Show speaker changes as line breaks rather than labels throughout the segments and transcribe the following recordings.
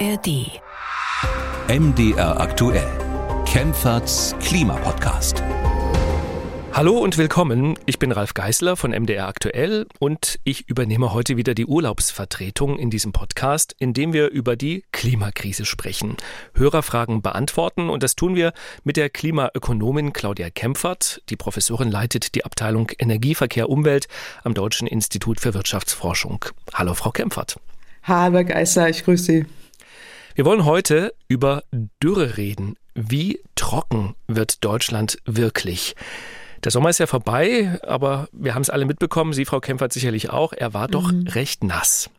ARD.
MDR aktuell. Kempferts Klimapodcast.
Hallo und willkommen. Ich bin Ralf Geißler von MDR Aktuell und ich übernehme heute wieder die Urlaubsvertretung in diesem Podcast, in dem wir über die Klimakrise sprechen, Hörerfragen beantworten und das tun wir mit der Klimaökonomin Claudia Kempfert. Die Professorin leitet die Abteilung Energieverkehr Umwelt am Deutschen Institut für Wirtschaftsforschung. Hallo Frau Kempfert.
Hallo Geißler, ich grüße Sie.
Wir wollen heute über Dürre reden. Wie trocken wird Deutschland wirklich? Der Sommer ist ja vorbei, aber wir haben es alle mitbekommen, Sie, Frau Kempfert, sicherlich auch. Er war doch mhm. recht nass.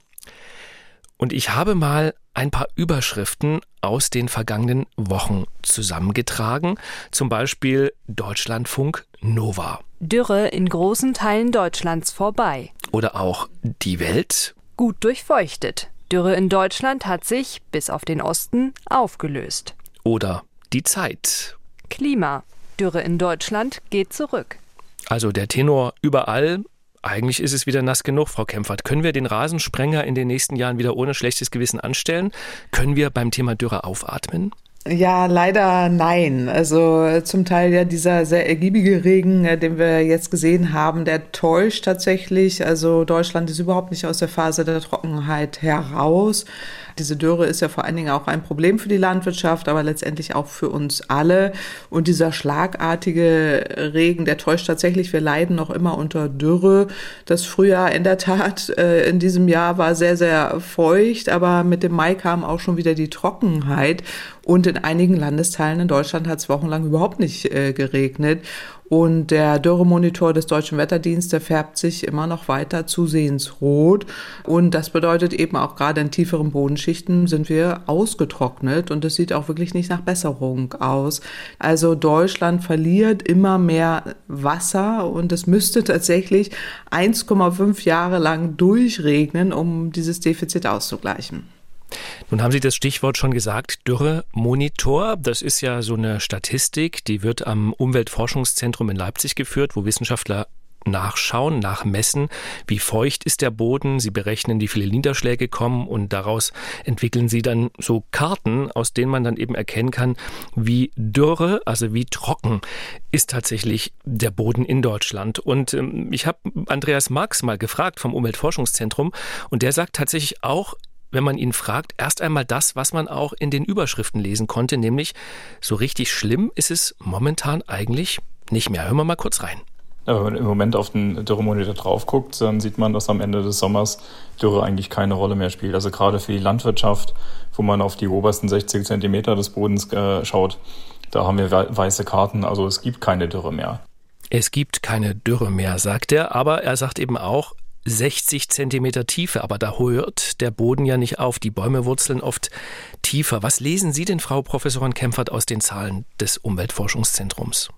Und ich habe mal ein paar Überschriften aus den vergangenen Wochen zusammengetragen. Zum Beispiel Deutschlandfunk Nova.
Dürre in großen Teilen Deutschlands vorbei.
Oder auch Die Welt.
Gut durchfeuchtet. Dürre in Deutschland hat sich, bis auf den Osten, aufgelöst.
Oder die Zeit.
Klima. Dürre in Deutschland geht zurück.
Also der Tenor überall. Eigentlich ist es wieder nass genug, Frau Kempfert. Können wir den Rasensprenger in den nächsten Jahren wieder ohne schlechtes Gewissen anstellen? Können wir beim Thema Dürre aufatmen?
Ja, leider nein. Also zum Teil ja dieser sehr ergiebige Regen, äh, den wir jetzt gesehen haben, der täuscht tatsächlich. Also Deutschland ist überhaupt nicht aus der Phase der Trockenheit heraus. Diese Dürre ist ja vor allen Dingen auch ein Problem für die Landwirtschaft, aber letztendlich auch für uns alle. Und dieser schlagartige Regen, der täuscht tatsächlich. Wir leiden noch immer unter Dürre. Das Frühjahr in der Tat äh, in diesem Jahr war sehr, sehr feucht, aber mit dem Mai kam auch schon wieder die Trockenheit. Und in einigen Landesteilen in Deutschland hat es wochenlang überhaupt nicht äh, geregnet. Und der Dürremonitor des Deutschen Wetterdienstes, färbt sich immer noch weiter zusehends rot. Und das bedeutet eben auch gerade in tieferen Bodenschichten sind wir ausgetrocknet und es sieht auch wirklich nicht nach Besserung aus. Also Deutschland verliert immer mehr Wasser und es müsste tatsächlich 1,5 Jahre lang durchregnen, um dieses Defizit auszugleichen.
Nun haben Sie das Stichwort schon gesagt, Dürremonitor. Das ist ja so eine Statistik, die wird am Umweltforschungszentrum in Leipzig geführt, wo Wissenschaftler nachschauen, nachmessen, wie feucht ist der Boden. Sie berechnen, wie viele Niederschläge kommen und daraus entwickeln sie dann so Karten, aus denen man dann eben erkennen kann, wie dürre, also wie trocken ist tatsächlich der Boden in Deutschland. Und ähm, ich habe Andreas Marx mal gefragt vom Umweltforschungszentrum und der sagt tatsächlich auch, wenn man ihn fragt, erst einmal das, was man auch in den Überschriften lesen konnte, nämlich so richtig schlimm ist es momentan eigentlich nicht mehr. Hören wir mal kurz rein.
Ja, wenn man im Moment auf den Dürremonitor drauf guckt, dann sieht man, dass am Ende des Sommers Dürre eigentlich keine Rolle mehr spielt. Also gerade für die Landwirtschaft, wo man auf die obersten 60 Zentimeter des Bodens äh, schaut, da haben wir weiße Karten. Also es gibt keine Dürre mehr.
Es gibt keine Dürre mehr, sagt er, aber er sagt eben auch, 60 Zentimeter Tiefe, aber da hört der Boden ja nicht auf. Die Bäume wurzeln oft tiefer. Was lesen Sie denn, Frau Professorin Kempfert, aus den Zahlen des Umweltforschungszentrums?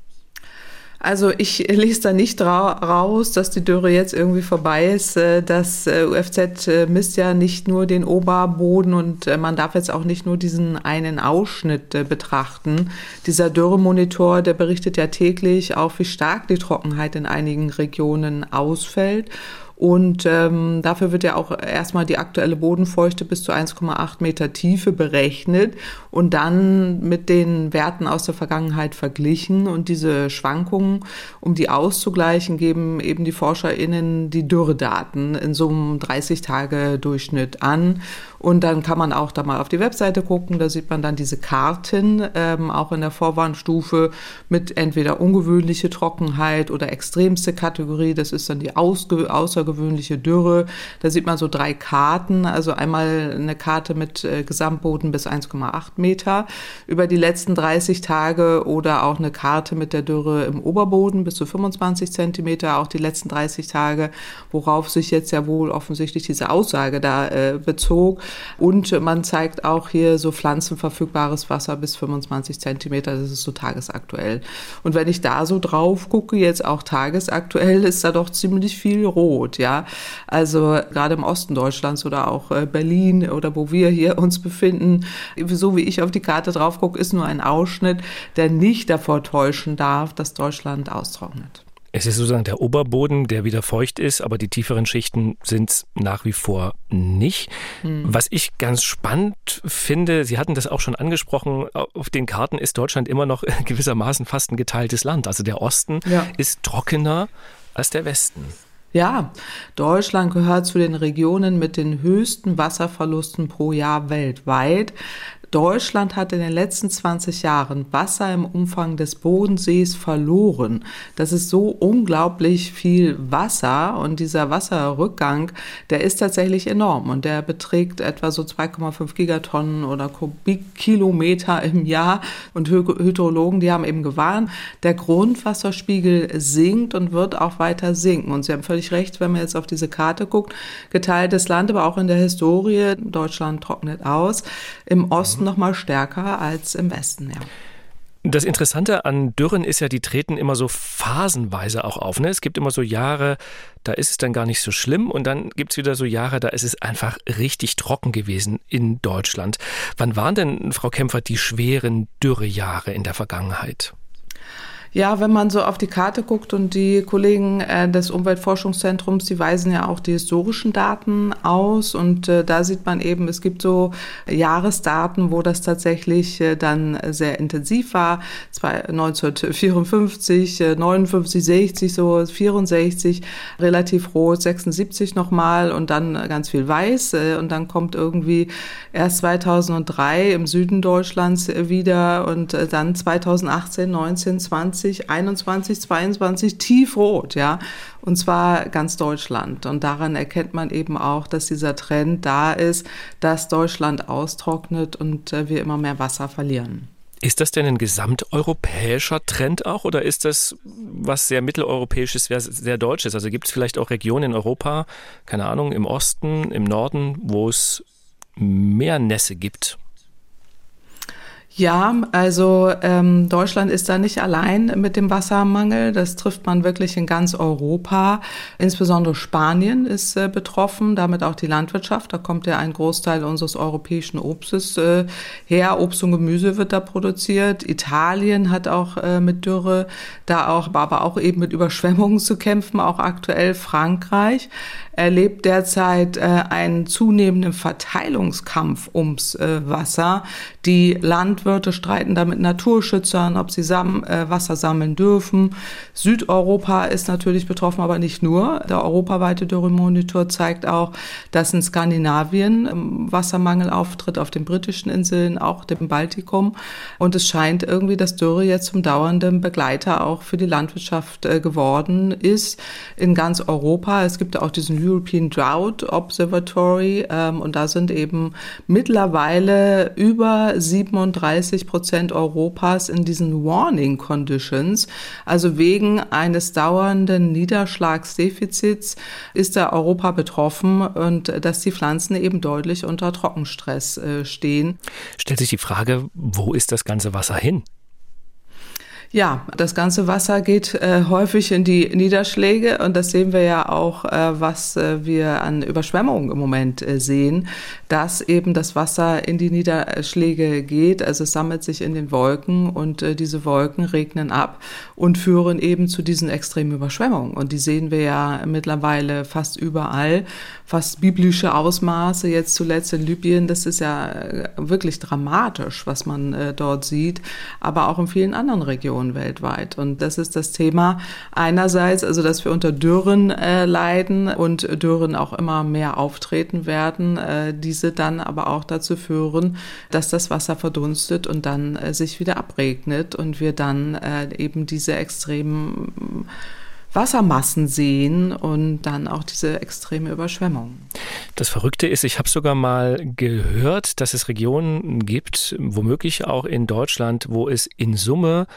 Also ich lese da nicht raus, dass die Dürre jetzt irgendwie vorbei ist. Äh, das äh, UFZ äh, misst ja nicht nur den Oberboden und man darf jetzt auch nicht nur diesen einen Ausschnitt betrachten. Dieser Dürremonitor, der berichtet ja täglich auch, wie stark die Trockenheit in einigen Regionen ausfällt. Und ähm, dafür wird ja auch erstmal die aktuelle Bodenfeuchte bis zu 1,8 Meter Tiefe berechnet und dann mit den Werten aus der Vergangenheit verglichen. Und diese Schwankungen, um die auszugleichen, geben eben die ForscherInnen die Dürredaten in so einem 30-Tage-Durchschnitt an. Und dann kann man auch da mal auf die Webseite gucken, da sieht man dann diese Karten, ähm, auch in der Vorwarnstufe mit entweder ungewöhnliche Trockenheit oder extremste Kategorie, das ist dann die außergewöhnliche Dürre. Da sieht man so drei Karten, also einmal eine Karte mit äh, Gesamtboden bis 1,8 Meter über die letzten 30 Tage oder auch eine Karte mit der Dürre im Oberboden bis zu 25 Zentimeter, auch die letzten 30 Tage, worauf sich jetzt ja wohl offensichtlich diese Aussage da äh, bezog. Und man zeigt auch hier so pflanzenverfügbares Wasser bis 25 Zentimeter. Das ist so tagesaktuell. Und wenn ich da so drauf gucke, jetzt auch tagesaktuell, ist da doch ziemlich viel rot, ja. Also gerade im Osten Deutschlands oder auch äh, Berlin oder wo wir hier uns befinden, so wie ich auf die Karte drauf gucke, ist nur ein Ausschnitt, der nicht davor täuschen darf, dass Deutschland austrocknet.
Es ist sozusagen der Oberboden, der wieder feucht ist, aber die tieferen Schichten sind es nach wie vor nicht. Hm. Was ich ganz spannend finde, Sie hatten das auch schon angesprochen, auf den Karten ist Deutschland immer noch gewissermaßen fast ein geteiltes Land. Also der Osten ja. ist trockener als der Westen.
Ja, Deutschland gehört zu den Regionen mit den höchsten Wasserverlusten pro Jahr weltweit. Deutschland hat in den letzten 20 Jahren Wasser im Umfang des Bodensees verloren. Das ist so unglaublich viel Wasser und dieser Wasserrückgang, der ist tatsächlich enorm und der beträgt etwa so 2,5 Gigatonnen oder Kubikkilometer im Jahr und Hydrologen, die haben eben gewarnt, der Grundwasserspiegel sinkt und wird auch weiter sinken. Und Sie haben völlig recht, wenn man jetzt auf diese Karte guckt, geteiltes Land, aber auch in der Historie, Deutschland trocknet aus. Im Osten noch mal stärker als im Westen, ja.
Das Interessante an Dürren ist ja, die treten immer so phasenweise auch auf. Ne? Es gibt immer so Jahre, da ist es dann gar nicht so schlimm und dann gibt es wieder so Jahre, da ist es einfach richtig trocken gewesen in Deutschland. Wann waren denn, Frau Kämpfer, die schweren Dürrejahre in der Vergangenheit?
Ja, wenn man so auf die Karte guckt und die Kollegen äh, des Umweltforschungszentrums, die weisen ja auch die historischen Daten aus und äh, da sieht man eben, es gibt so Jahresdaten, wo das tatsächlich äh, dann sehr intensiv war. 1954, 59, 60, so 64, relativ rot, 76 nochmal und dann ganz viel weiß äh, und dann kommt irgendwie erst 2003 im Süden Deutschlands wieder und äh, dann 2018, 19, 20 20, 21, 22 tiefrot, ja. Und zwar ganz Deutschland. Und daran erkennt man eben auch, dass dieser Trend da ist, dass Deutschland austrocknet und äh, wir immer mehr Wasser verlieren.
Ist das denn ein gesamteuropäischer Trend auch oder ist das was sehr mitteleuropäisches, sehr deutsches? Also gibt es vielleicht auch Regionen in Europa, keine Ahnung, im Osten, im Norden, wo es mehr Nässe gibt?
Ja, also ähm, Deutschland ist da nicht allein mit dem Wassermangel. Das trifft man wirklich in ganz Europa. Insbesondere Spanien ist äh, betroffen, damit auch die Landwirtschaft. Da kommt ja ein Großteil unseres europäischen Obstes äh, her. Obst und Gemüse wird da produziert. Italien hat auch äh, mit Dürre da auch, aber auch eben mit Überschwemmungen zu kämpfen. Auch aktuell Frankreich erlebt derzeit äh, einen zunehmenden Verteilungskampf ums äh, Wasser. Die Landwirte streiten da mit Naturschützern, ob sie Sam äh, Wasser sammeln dürfen. Südeuropa ist natürlich betroffen, aber nicht nur. Der europaweite Dürremonitor zeigt auch, dass in Skandinavien ähm, Wassermangel auftritt, auf den britischen Inseln, auch dem Baltikum. Und es scheint irgendwie, dass Dürre jetzt zum dauernden Begleiter auch für die Landwirtschaft äh, geworden ist in ganz Europa. Es gibt auch diesen European Drought Observatory ähm, und da sind eben mittlerweile über 37 Prozent Europas in diesen Warning Conditions. Also wegen eines dauernden Niederschlagsdefizits ist da Europa betroffen und dass die Pflanzen eben deutlich unter Trockenstress äh, stehen.
Stellt sich die Frage, wo ist das ganze Wasser hin?
Ja, das ganze Wasser geht äh, häufig in die Niederschläge und das sehen wir ja auch, äh, was äh, wir an Überschwemmungen im Moment äh, sehen, dass eben das Wasser in die Niederschläge geht, also es sammelt sich in den Wolken und äh, diese Wolken regnen ab und führen eben zu diesen extremen Überschwemmungen. Und die sehen wir ja mittlerweile fast überall, fast biblische Ausmaße, jetzt zuletzt in Libyen, das ist ja äh, wirklich dramatisch, was man dort sieht, aber auch in vielen anderen Regionen. Millionen weltweit. Und das ist das Thema einerseits, also dass wir unter Dürren äh, leiden und Dürren auch immer mehr auftreten werden, äh, diese dann aber auch dazu führen, dass das Wasser verdunstet und dann äh, sich wieder abregnet und wir dann äh, eben diese extremen Wassermassen sehen und dann auch diese extreme Überschwemmung.
Das Verrückte ist, ich habe sogar mal gehört, dass es Regionen gibt, womöglich auch in Deutschland, wo es in Summe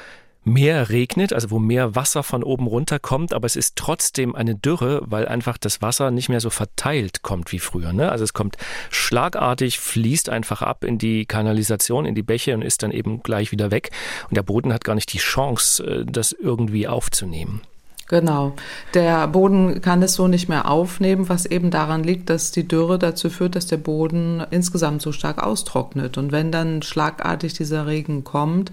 mehr regnet, also wo mehr Wasser von oben runter kommt, aber es ist trotzdem eine Dürre, weil einfach das Wasser nicht mehr so verteilt kommt wie früher. Ne? Also es kommt schlagartig, fließt einfach ab in die Kanalisation, in die Bäche und ist dann eben gleich wieder weg. Und der Boden hat gar nicht die Chance, äh, das irgendwie aufzunehmen.
Genau. Der Boden kann es so nicht mehr aufnehmen, was eben daran liegt, dass die Dürre dazu führt, dass der Boden insgesamt so stark austrocknet. Und wenn dann schlagartig dieser Regen kommt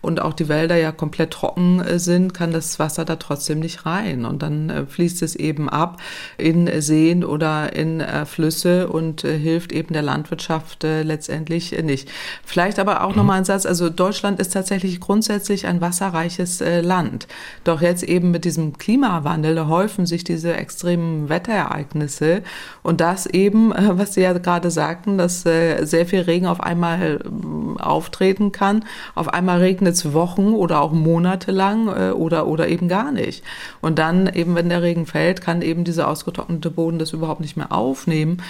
und auch die Wälder ja komplett trocken äh, sind, kann das Wasser da trotzdem nicht rein. Und dann äh, fließt es eben ab in Seen oder in äh, Flüsse und hilft eben der Landwirtschaft letztendlich nicht. Vielleicht aber auch nochmal ein Satz. Also Deutschland ist tatsächlich grundsätzlich ein wasserreiches Land. Doch jetzt eben mit diesem Klimawandel häufen sich diese extremen Wetterereignisse und das eben, äh, was Sie ja gerade sagten, dass äh, sehr viel Regen auf einmal äh, auftreten kann. Auf einmal regnet es Wochen oder auch Monate lang oder, oder eben gar nicht. Und dann eben, wenn der Regen fällt, kann eben dieser ausgetrocknete Boden das überhaupt nicht mehr aufnehmen.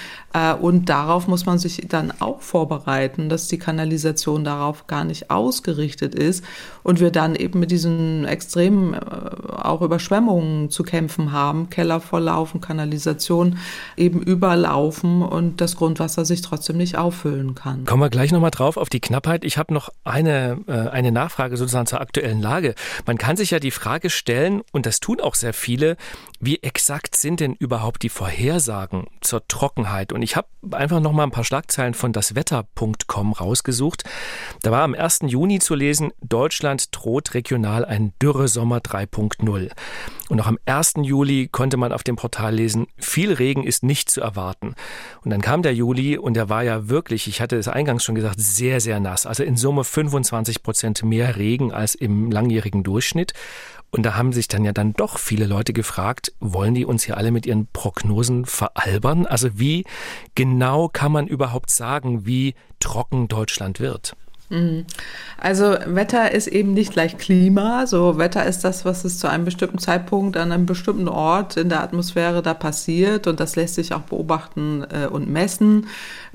Und darauf muss man sich dann auch vorbereiten, dass die Kanalisation darauf gar nicht ausgerichtet ist und wir dann eben mit diesen extremen auch Überschwemmungen Überschwemmungen zu kämpfen haben, Keller volllaufen, Kanalisation eben überlaufen und das Grundwasser sich trotzdem nicht auffüllen kann.
Kommen wir gleich nochmal drauf auf die Knappheit. Ich habe noch eine, äh, eine Nachfrage sozusagen zur aktuellen Lage. Man kann sich ja die Frage stellen, und das tun auch sehr viele, wie exakt sind denn überhaupt die Vorhersagen zur Trockenheit? Und ich habe einfach noch mal ein paar Schlagzeilen von daswetter.com rausgesucht. Da war am 1. Juni zu lesen, Deutschland droht regional ein Dürresommer 3.0. Und auch am 1. Juli konnte man auf dem Portal lesen, viel Regen ist nicht zu erwarten. Und dann kam der Juli und der war ja wirklich, ich hatte es eingangs schon gesagt, sehr, sehr nass. Also in Summe 25 Prozent mehr Regen als im langjährigen Durchschnitt. Und da haben sich dann ja dann doch viele Leute gefragt, wollen die uns hier alle mit ihren Prognosen veralbern? Also wie genau kann man überhaupt sagen, wie trocken Deutschland wird?
Mhm. Also Wetter ist eben nicht gleich Klima. So Wetter ist das, was es zu einem bestimmten Zeitpunkt an einem bestimmten Ort in der Atmosphäre da passiert und das lässt sich auch beobachten äh, und messen.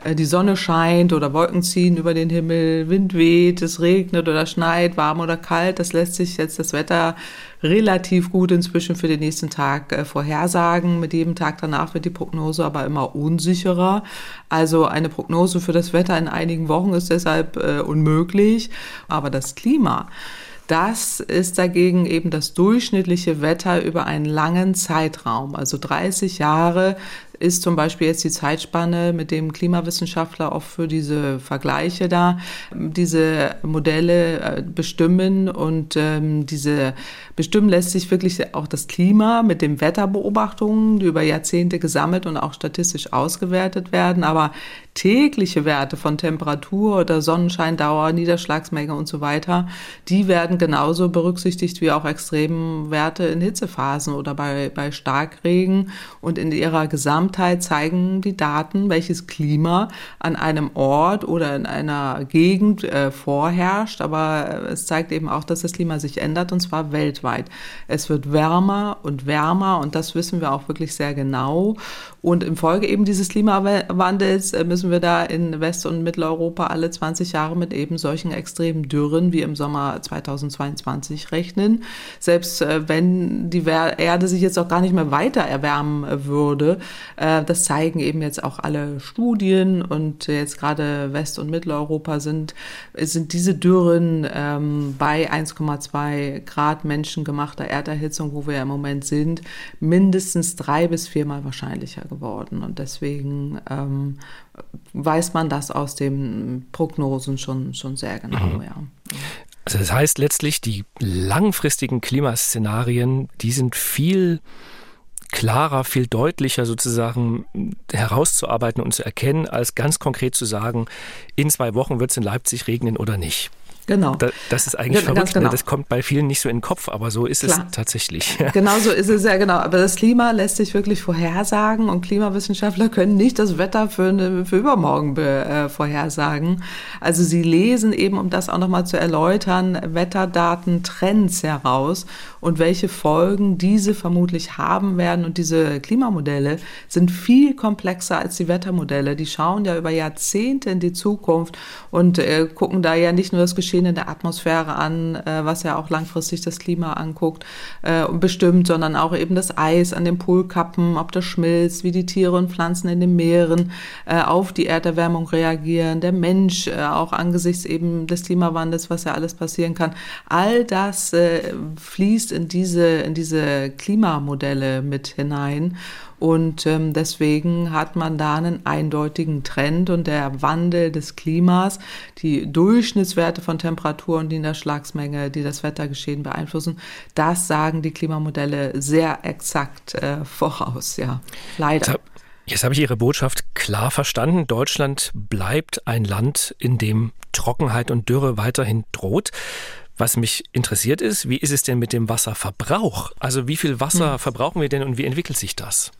Äh, die Sonne scheint oder Wolken ziehen über den Himmel, Wind weht, es regnet oder schneit, warm oder kalt. Das lässt sich jetzt das Wetter relativ gut inzwischen für den nächsten Tag äh, vorhersagen. Mit jedem Tag danach wird die Prognose aber immer unsicherer. Also eine Prognose für das Wetter in einigen Wochen ist deshalb äh, unmöglich. Aber das Klima, das ist dagegen eben das durchschnittliche Wetter über einen langen Zeitraum. Also 30 Jahre ist zum Beispiel jetzt die Zeitspanne, mit dem Klimawissenschaftler auch für diese Vergleiche da diese Modelle äh, bestimmen und ähm, diese bestimmen lässt sich wirklich auch das Klima mit den Wetterbeobachtungen, die über Jahrzehnte gesammelt und auch statistisch ausgewertet werden, aber tägliche Werte von Temperatur oder Sonnenscheindauer, Niederschlagsmenge und so weiter, die werden genauso berücksichtigt wie auch Extremwerte in Hitzephasen oder bei, bei Starkregen. Und in ihrer Gesamtheit zeigen die Daten, welches Klima an einem Ort oder in einer Gegend äh, vorherrscht, aber es zeigt eben auch, dass das Klima sich ändert und zwar weltweit. Es wird wärmer und wärmer und das wissen wir auch wirklich sehr genau und im Folge eben dieses Klimawandels äh, müssen wir da in West- und Mitteleuropa alle 20 Jahre mit eben solchen extremen Dürren wie im Sommer 2022 rechnen. Selbst äh, wenn die Erde sich jetzt auch gar nicht mehr weiter erwärmen äh, würde, das zeigen eben jetzt auch alle Studien und jetzt gerade West- und Mitteleuropa sind, sind diese Dürren ähm, bei 1,2 Grad menschengemachter Erderhitzung, wo wir im Moment sind, mindestens drei bis viermal wahrscheinlicher geworden. Und deswegen ähm, weiß man das aus den Prognosen schon, schon sehr genau, mhm. ja.
Also das heißt letztlich, die langfristigen Klimaszenarien, die sind viel klarer, viel deutlicher sozusagen herauszuarbeiten und zu erkennen, als ganz konkret zu sagen, in zwei Wochen wird es in Leipzig regnen oder nicht.
Genau.
Da, das ist eigentlich ja, verrückt. Ne? Genau. Das kommt bei vielen nicht so in den Kopf, aber so ist Klar. es tatsächlich.
Genau so ist es ja, genau. Aber das Klima lässt sich wirklich vorhersagen und Klimawissenschaftler können nicht das Wetter für, eine, für übermorgen be, äh, vorhersagen. Also sie lesen eben, um das auch nochmal zu erläutern, Wetterdaten, Trends heraus und welche Folgen diese vermutlich haben werden. Und diese Klimamodelle sind viel komplexer als die Wettermodelle. Die schauen ja über Jahrzehnte in die Zukunft und äh, gucken da ja nicht nur das Geschehen Geschehen in der Atmosphäre an, äh, was ja auch langfristig das Klima anguckt äh, und bestimmt, sondern auch eben das Eis an den Polkappen, ob das schmilzt, wie die Tiere und Pflanzen in den Meeren äh, auf die Erderwärmung reagieren, der Mensch äh, auch angesichts eben des Klimawandels, was ja alles passieren kann. All das äh, fließt in diese, in diese Klimamodelle mit hinein. Und ähm, deswegen hat man da einen eindeutigen Trend und der Wandel des Klimas, die Durchschnittswerte von Temperatur und Niederschlagsmenge, die das Wettergeschehen beeinflussen, das sagen die Klimamodelle sehr exakt äh, voraus, ja. Leider.
Jetzt habe ich Ihre Botschaft klar verstanden. Deutschland bleibt ein Land, in dem Trockenheit und Dürre weiterhin droht. Was mich interessiert ist, wie ist es denn mit dem Wasserverbrauch? Also wie viel Wasser hm. verbrauchen wir denn und wie entwickelt sich das?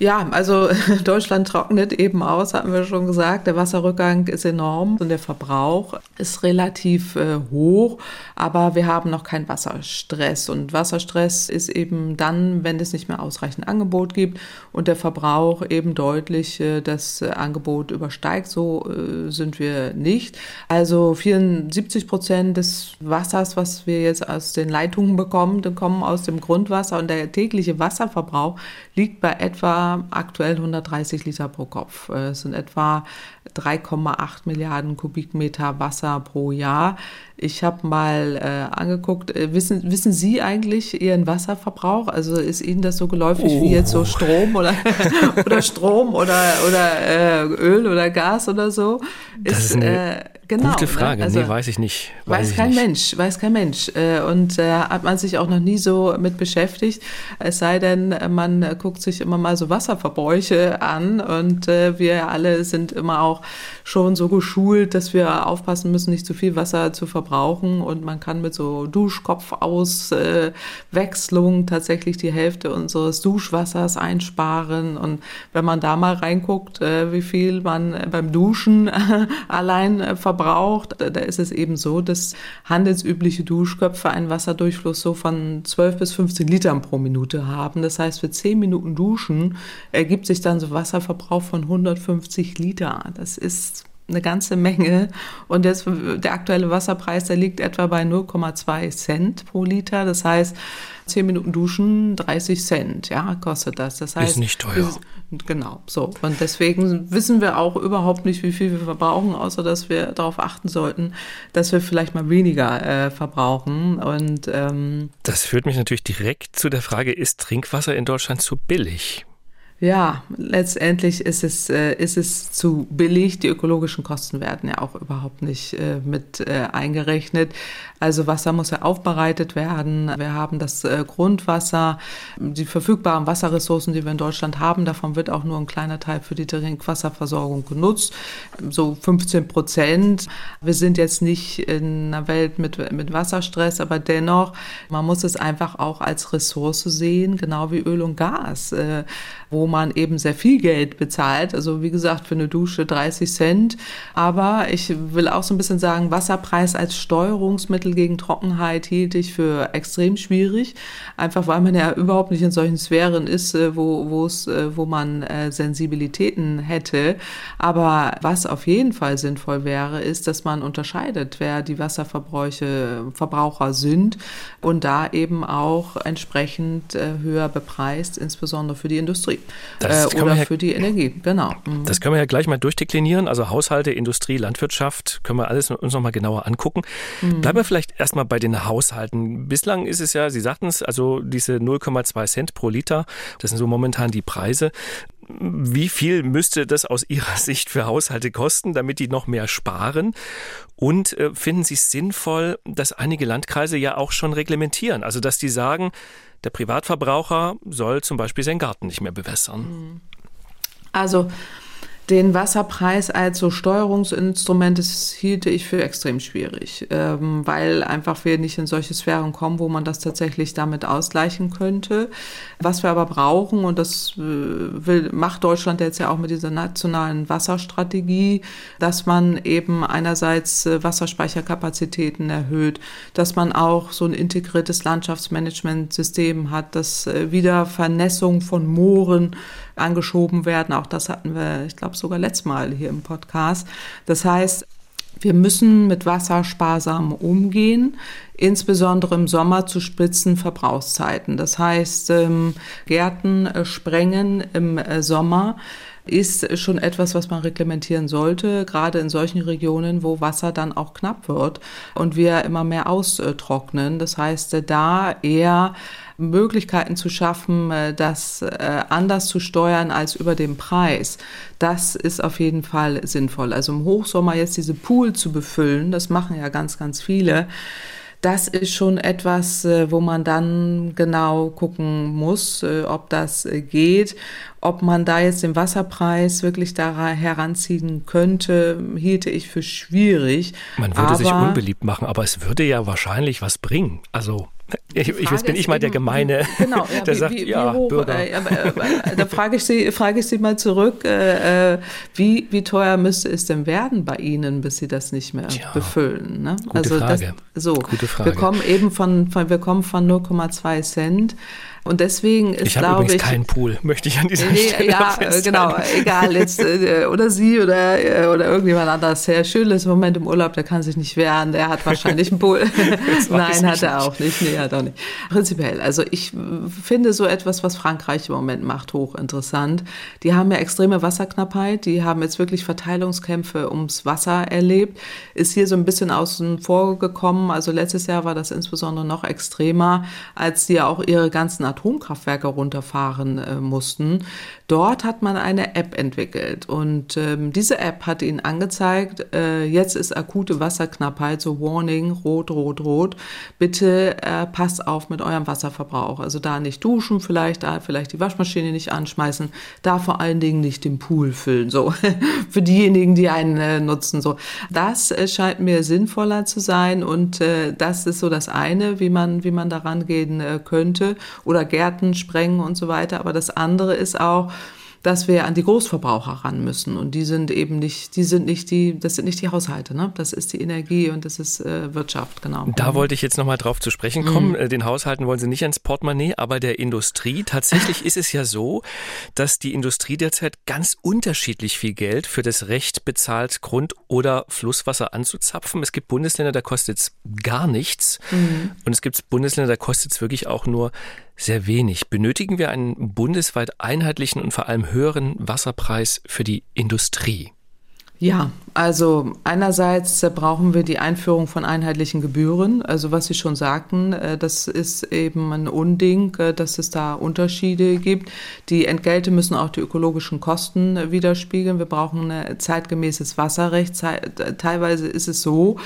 Ja, also Deutschland trocknet eben aus, hatten wir schon gesagt. Der Wasserrückgang ist enorm und der Verbrauch ist relativ äh, hoch, aber wir haben noch keinen Wasserstress. Und Wasserstress ist eben dann, wenn es nicht mehr ausreichend Angebot gibt und der Verbrauch eben deutlich äh, das Angebot übersteigt. So äh, sind wir nicht. Also 74 Prozent des Wassers, was wir jetzt aus den Leitungen bekommen, kommen aus dem Grundwasser und der tägliche Wasserverbrauch liegt bei etwa aktuell 130 Liter pro Kopf. Äh, es sind etwa 3,8 Milliarden Kubikmeter Wasser pro Jahr. Ich habe mal äh, angeguckt, äh, wissen, wissen Sie eigentlich Ihren Wasserverbrauch? Also ist Ihnen das so geläufig oh. wie jetzt so Strom oder, oder Strom oder, oder äh, Öl oder Gas oder so?
Ist, das ist eine äh, genau, gute ne? Frage. Ne? Also, nee, weiß ich nicht.
Weiß, weiß kein
nicht.
Mensch, weiß kein Mensch. Äh, und äh, hat man sich auch noch nie so mit beschäftigt. Es sei denn, man guckt sich immer mal so Wasserverbräuche an und wir alle sind immer auch auch schon so geschult, dass wir aufpassen müssen, nicht zu viel Wasser zu verbrauchen und man kann mit so Duschkopfauswechslung tatsächlich die Hälfte unseres Duschwassers einsparen und wenn man da mal reinguckt, äh, wie viel man beim Duschen allein äh, verbraucht, da ist es eben so, dass handelsübliche Duschköpfe einen Wasserdurchfluss so von 12 bis 15 Litern pro Minute haben. Das heißt, für 10 Minuten Duschen ergibt sich dann so Wasserverbrauch von 150 Liter. Das ist eine ganze Menge. Und jetzt, der aktuelle Wasserpreis, der liegt etwa bei 0,2 Cent pro Liter. Das heißt, 10 Minuten duschen, 30 Cent, ja, kostet das. Das heißt,
ist nicht teuer.
Ist, genau, so. Und deswegen wissen wir auch überhaupt nicht, wie viel wir verbrauchen, außer dass wir darauf achten sollten, dass wir vielleicht mal weniger äh, verbrauchen. Und ähm,
das führt mich natürlich direkt zu der Frage: Ist Trinkwasser in Deutschland zu billig?
Ja, letztendlich ist es, äh, ist es zu billig. Die ökologischen Kosten werden ja auch überhaupt nicht äh, mit äh, eingerechnet. Also Wasser muss ja aufbereitet werden. Wir haben das äh, Grundwasser, die verfügbaren Wasserressourcen, die wir in Deutschland haben. Davon wird auch nur ein kleiner Teil für die Trinkwasserversorgung genutzt, so 15 Prozent. Wir sind jetzt nicht in einer Welt mit, mit Wasserstress, aber dennoch, man muss es einfach auch als Ressource sehen, genau wie Öl und Gas, äh, wo man eben sehr viel Geld bezahlt. Also wie gesagt, für eine Dusche 30 Cent. Aber ich will auch so ein bisschen sagen, Wasserpreis als Steuerungsmittel gegen Trockenheit hielt ich für extrem schwierig. Einfach weil man ja überhaupt nicht in solchen Sphären ist, äh, wo, wo es, äh, wo man äh, Sensibilitäten hätte. Aber was auf jeden Fall sinnvoll wäre, ist, dass man unterscheidet, wer die Wasserverbräuche Verbraucher sind und da eben auch entsprechend höher bepreist, insbesondere für die Industrie äh, oder ja, für die Energie. Genau.
Mhm. Das können wir ja gleich mal durchdeklinieren. Also Haushalte, Industrie, Landwirtschaft können wir alles uns noch mal genauer angucken. Mhm. Bleiben wir vielleicht erstmal bei den Haushalten. Bislang ist es ja, Sie sagten es, also diese 0,2 Cent pro Liter, das sind so momentan die Preise. Wie viel müsste das aus Ihrer Sicht für Haushalte kosten, damit die noch mehr sparen? Und äh, finden Sie es sinnvoll, dass einige Landkreise ja auch schon reglementieren? Also, dass die sagen, der Privatverbraucher soll zum Beispiel seinen Garten nicht mehr bewässern.
Also den Wasserpreis als so Steuerungsinstrument, das hielte ich für extrem schwierig, ähm, weil einfach wir nicht in solche Sphären kommen, wo man das tatsächlich damit ausgleichen könnte. Was wir aber brauchen, und das äh, will, macht Deutschland jetzt ja auch mit dieser nationalen Wasserstrategie, dass man eben einerseits äh, Wasserspeicherkapazitäten erhöht, dass man auch so ein integriertes Landschaftsmanagementsystem hat, dass äh, wieder Vernässung von Mooren angeschoben werden. Auch das hatten wir, ich glaube, sogar letztes Mal hier im Podcast. Das heißt, Wir müssen mit Wasser sparsam umgehen, insbesondere im Sommer zu Spitzenverbrauchszeiten. Das heißt, ähm, Gärten äh, sprengen im äh, Sommer ist schon etwas, was man reglementieren sollte, gerade in solchen Regionen, wo Wasser dann auch knapp wird und wir immer mehr austrocknen. Das heißt, da eher Möglichkeiten zu schaffen, äh, das äh, anders zu steuern als über den Preis. Das ist auf jeden Fall sinnvoll. Also im Hochsommer jetzt diese Pool zu befüllen, das machen ja ganz, ganz viele das ist schon etwas, äh, wo man dann genau gucken muss, äh, ob das äh, geht. Ob man da jetzt den Wasserpreis wirklich da heranziehen könnte, hielte ich für schwierig.
Man würde aber, sich unbeliebt machen, aber es würde ja wahrscheinlich was bringen. Also ich, ich, jetzt bin ich mal der Gemeine, genau, ja, der wie, sagt, wie, ja, hoch, Bürger. Äh,
äh, da frage ich, Sie, frage ich Sie mal zurück, äh, äh, wie, wie teuer müsste es denn werden bei Ihnen, bis Sie das nicht mehr Tja, befüllen? Ne?
Gute also Frage.
Das, so, gute Frage. Wir kommen eben von, von wir kommen von 0,2 Cent und deswegen ist,
ich glaube ich. keinen Pool, möchte ich an dieser nee, Stelle
Ja, genau, egal, jetzt, äh, oder sie oder, äh, oder irgendjemand anders. Herr Schön ist im Moment im Urlaub, der kann sich nicht wehren, der hat wahrscheinlich einen Pool. Nein, hat er auch nicht. Nee, hat auch nicht. Prinzipiell, also ich finde so etwas, was Frankreich im Moment macht, hochinteressant. Die haben ja extreme Wasserknappheit, die haben jetzt wirklich Verteilungskämpfe ums Wasser erlebt, ist hier so ein bisschen außen vor gekommen. Also letztes Jahr war das insbesondere noch extremer, als die ja auch ihre ganzen Atomkraftwerke runterfahren äh, mussten. Dort hat man eine App entwickelt und ähm, diese App hat ihnen angezeigt, äh, jetzt ist akute Wasserknappheit, so Warning, rot, rot, rot. Bitte äh, passt auf mit eurem Wasserverbrauch. Also da nicht duschen, vielleicht da vielleicht die Waschmaschine nicht anschmeißen, da vor allen Dingen nicht den Pool füllen. So für diejenigen, die einen äh, nutzen. So das äh, scheint mir sinnvoller zu sein und äh, das ist so das eine, wie man wie man daran gehen äh, könnte oder Gärten sprengen und so weiter. Aber das andere ist auch, dass wir an die Großverbraucher ran müssen. Und die sind eben nicht, die sind nicht die, das sind nicht die Haushalte, ne? Das ist die Energie und das ist äh, Wirtschaft, genau.
Da wollte ich jetzt nochmal drauf zu sprechen kommen. Mhm. Den Haushalten wollen sie nicht ans Portemonnaie, aber der Industrie. Tatsächlich ist es ja so, dass die Industrie derzeit ganz unterschiedlich viel Geld für das Recht bezahlt, Grund- oder Flusswasser anzuzapfen. Es gibt Bundesländer, da kostet es gar nichts. Mhm. Und es gibt Bundesländer, da kostet es wirklich auch nur sehr wenig. Benötigen wir einen bundesweit einheitlichen und vor allem höheren Wasserpreis für die Industrie?
Ja, also einerseits brauchen wir die Einführung von einheitlichen Gebühren. Also was Sie schon sagten, äh, das ist eben ein Unding, äh, dass es da Unterschiede gibt. Die Entgelte müssen auch die ökologischen Kosten widerspiegeln. Wir brauchen ein zeitgemäßes Wasserrecht. Teilweise ist es so,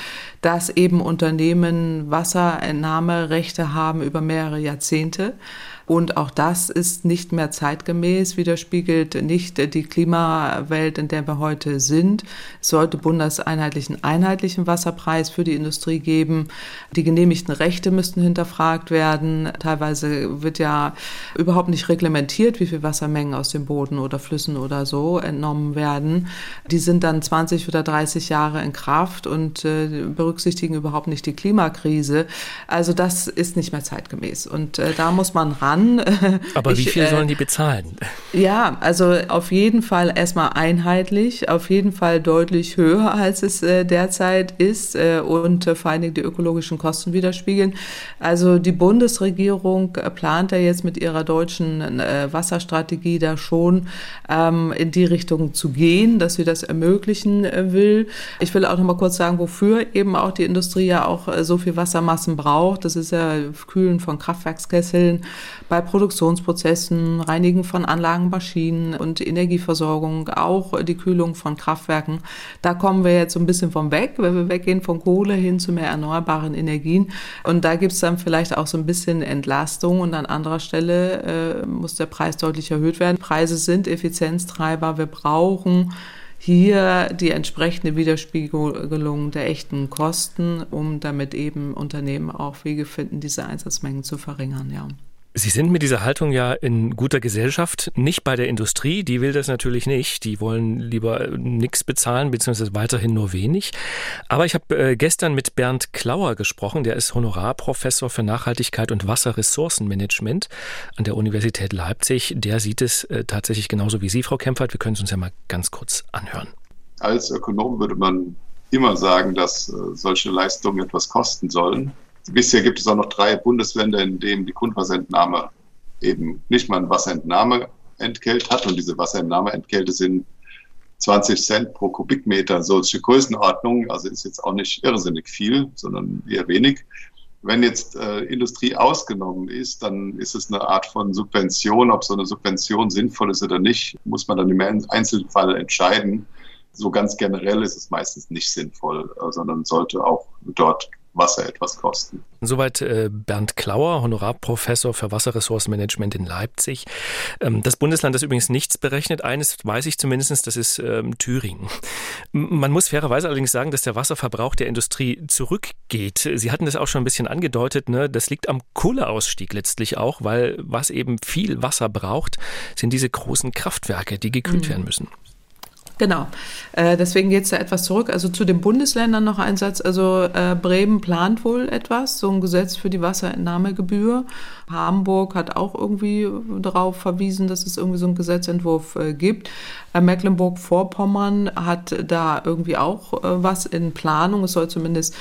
dass eben Unternehmen Wasserentnahmerechte haben über mehrere Jahrzehnte. Und auch das ist nicht mehr zeitgemäß, widerspiegelt nicht die Klimawelt, in der wir heute sind. Es sollte bundeseinheitlichen einheitlichen Wasserpreis für die Industrie geben. Die genehmigten Rechte müssten hinterfragt werden. Teilweise wird ja überhaupt nicht reglementiert, wie viel Wassermengen aus dem Boden oder Flüssen oder so entnommen werden. Die sind dann 20 oder 30 Jahre in Kraft und äh, berücksichtigen überhaupt nicht die Klimakrise. Also das ist nicht mehr zeitgemäß. Und äh, da muss man ran an.
Aber ich, wie viel äh, sollen die bezahlen?
Ja, also auf jeden Fall erstmal einheitlich, auf jeden Fall deutlich höher, als es äh, derzeit ist äh, und äh, vor allen Dingen die ökologischen Kosten widerspiegeln. Also die Bundesregierung plant ja jetzt mit ihrer deutschen äh, Wasserstrategie da schon ähm, in die Richtung zu gehen, dass sie das ermöglichen äh, will. Ich will auch noch mal kurz sagen, wofür eben auch die Industrie ja auch so viel Wassermassen braucht. Das ist ja Kühlen von Kraftwerkskesseln bei Produktionsprozessen, Reinigen von Anlagen, Maschinen und Energieversorgung, auch die Kühlung von Kraftwerken. Da kommen wir jetzt so ein bisschen vom Weg, weil wir weggehen von Kohle hin zu mehr erneuerbaren Energien. Und da gibt es dann vielleicht auch so ein bisschen Entlastung und an anderer Stelle äh, muss der Preis deutlich erhöht werden. Preise sind Effizienztreiber. Wir brauchen hier die entsprechende Widerspiegelung der echten Kosten, um damit eben Unternehmen auch Wege finden, diese Einsatzmengen zu verringern, ja.
Sie sind mit dieser Haltung ja in guter Gesellschaft, nicht bei der Industrie, die will das natürlich nicht, die wollen lieber nichts bezahlen, beziehungsweise weiterhin nur wenig. Aber ich habe äh, gestern mit Bernd Klauer gesprochen, der ist Honorarprofessor für Nachhaltigkeit und Wasserressourcenmanagement an der Universität Leipzig. Der sieht es äh, tatsächlich genauso wie Sie, Frau Kempfert. Wir können es uns ja mal ganz kurz anhören.
Als Ökonom würde man immer sagen, dass äh, solche Leistungen etwas kosten sollen. Bisher gibt es auch noch drei Bundesländer, in denen die Grundwasserentnahme eben nicht mal ein Wasserentnahmeentgelt hat. Und diese Wasserentnahmeentgelte sind 20 Cent pro Kubikmeter, solche Größenordnungen. Also ist jetzt auch nicht irrsinnig viel, sondern eher wenig. Wenn jetzt äh, Industrie ausgenommen ist, dann ist es eine Art von Subvention. Ob so eine Subvention sinnvoll ist oder nicht, muss man dann im Einzelfall entscheiden. So ganz generell ist es meistens nicht sinnvoll, äh, sondern sollte auch dort Wasser etwas kosten.
Soweit äh, Bernd Klauer, Honorarprofessor für Wasserressourcenmanagement in Leipzig. Ähm, das Bundesland, das übrigens nichts berechnet, eines weiß ich zumindest, das ist ähm, Thüringen. Man muss fairerweise allerdings sagen, dass der Wasserverbrauch der Industrie zurückgeht. Sie hatten das auch schon ein bisschen angedeutet, ne? das liegt am Kohleausstieg letztlich auch, weil was eben viel Wasser braucht, sind diese großen Kraftwerke, die gekühlt mhm. werden müssen.
Genau. Äh, deswegen geht es da etwas zurück. Also zu den Bundesländern noch ein Satz. Also äh, Bremen plant wohl etwas, so ein Gesetz für die Wasserentnahmegebühr. Hamburg hat auch irgendwie darauf verwiesen, dass es irgendwie so einen Gesetzentwurf äh, gibt. Äh, Mecklenburg-Vorpommern hat da irgendwie auch äh, was in Planung. Es soll zumindest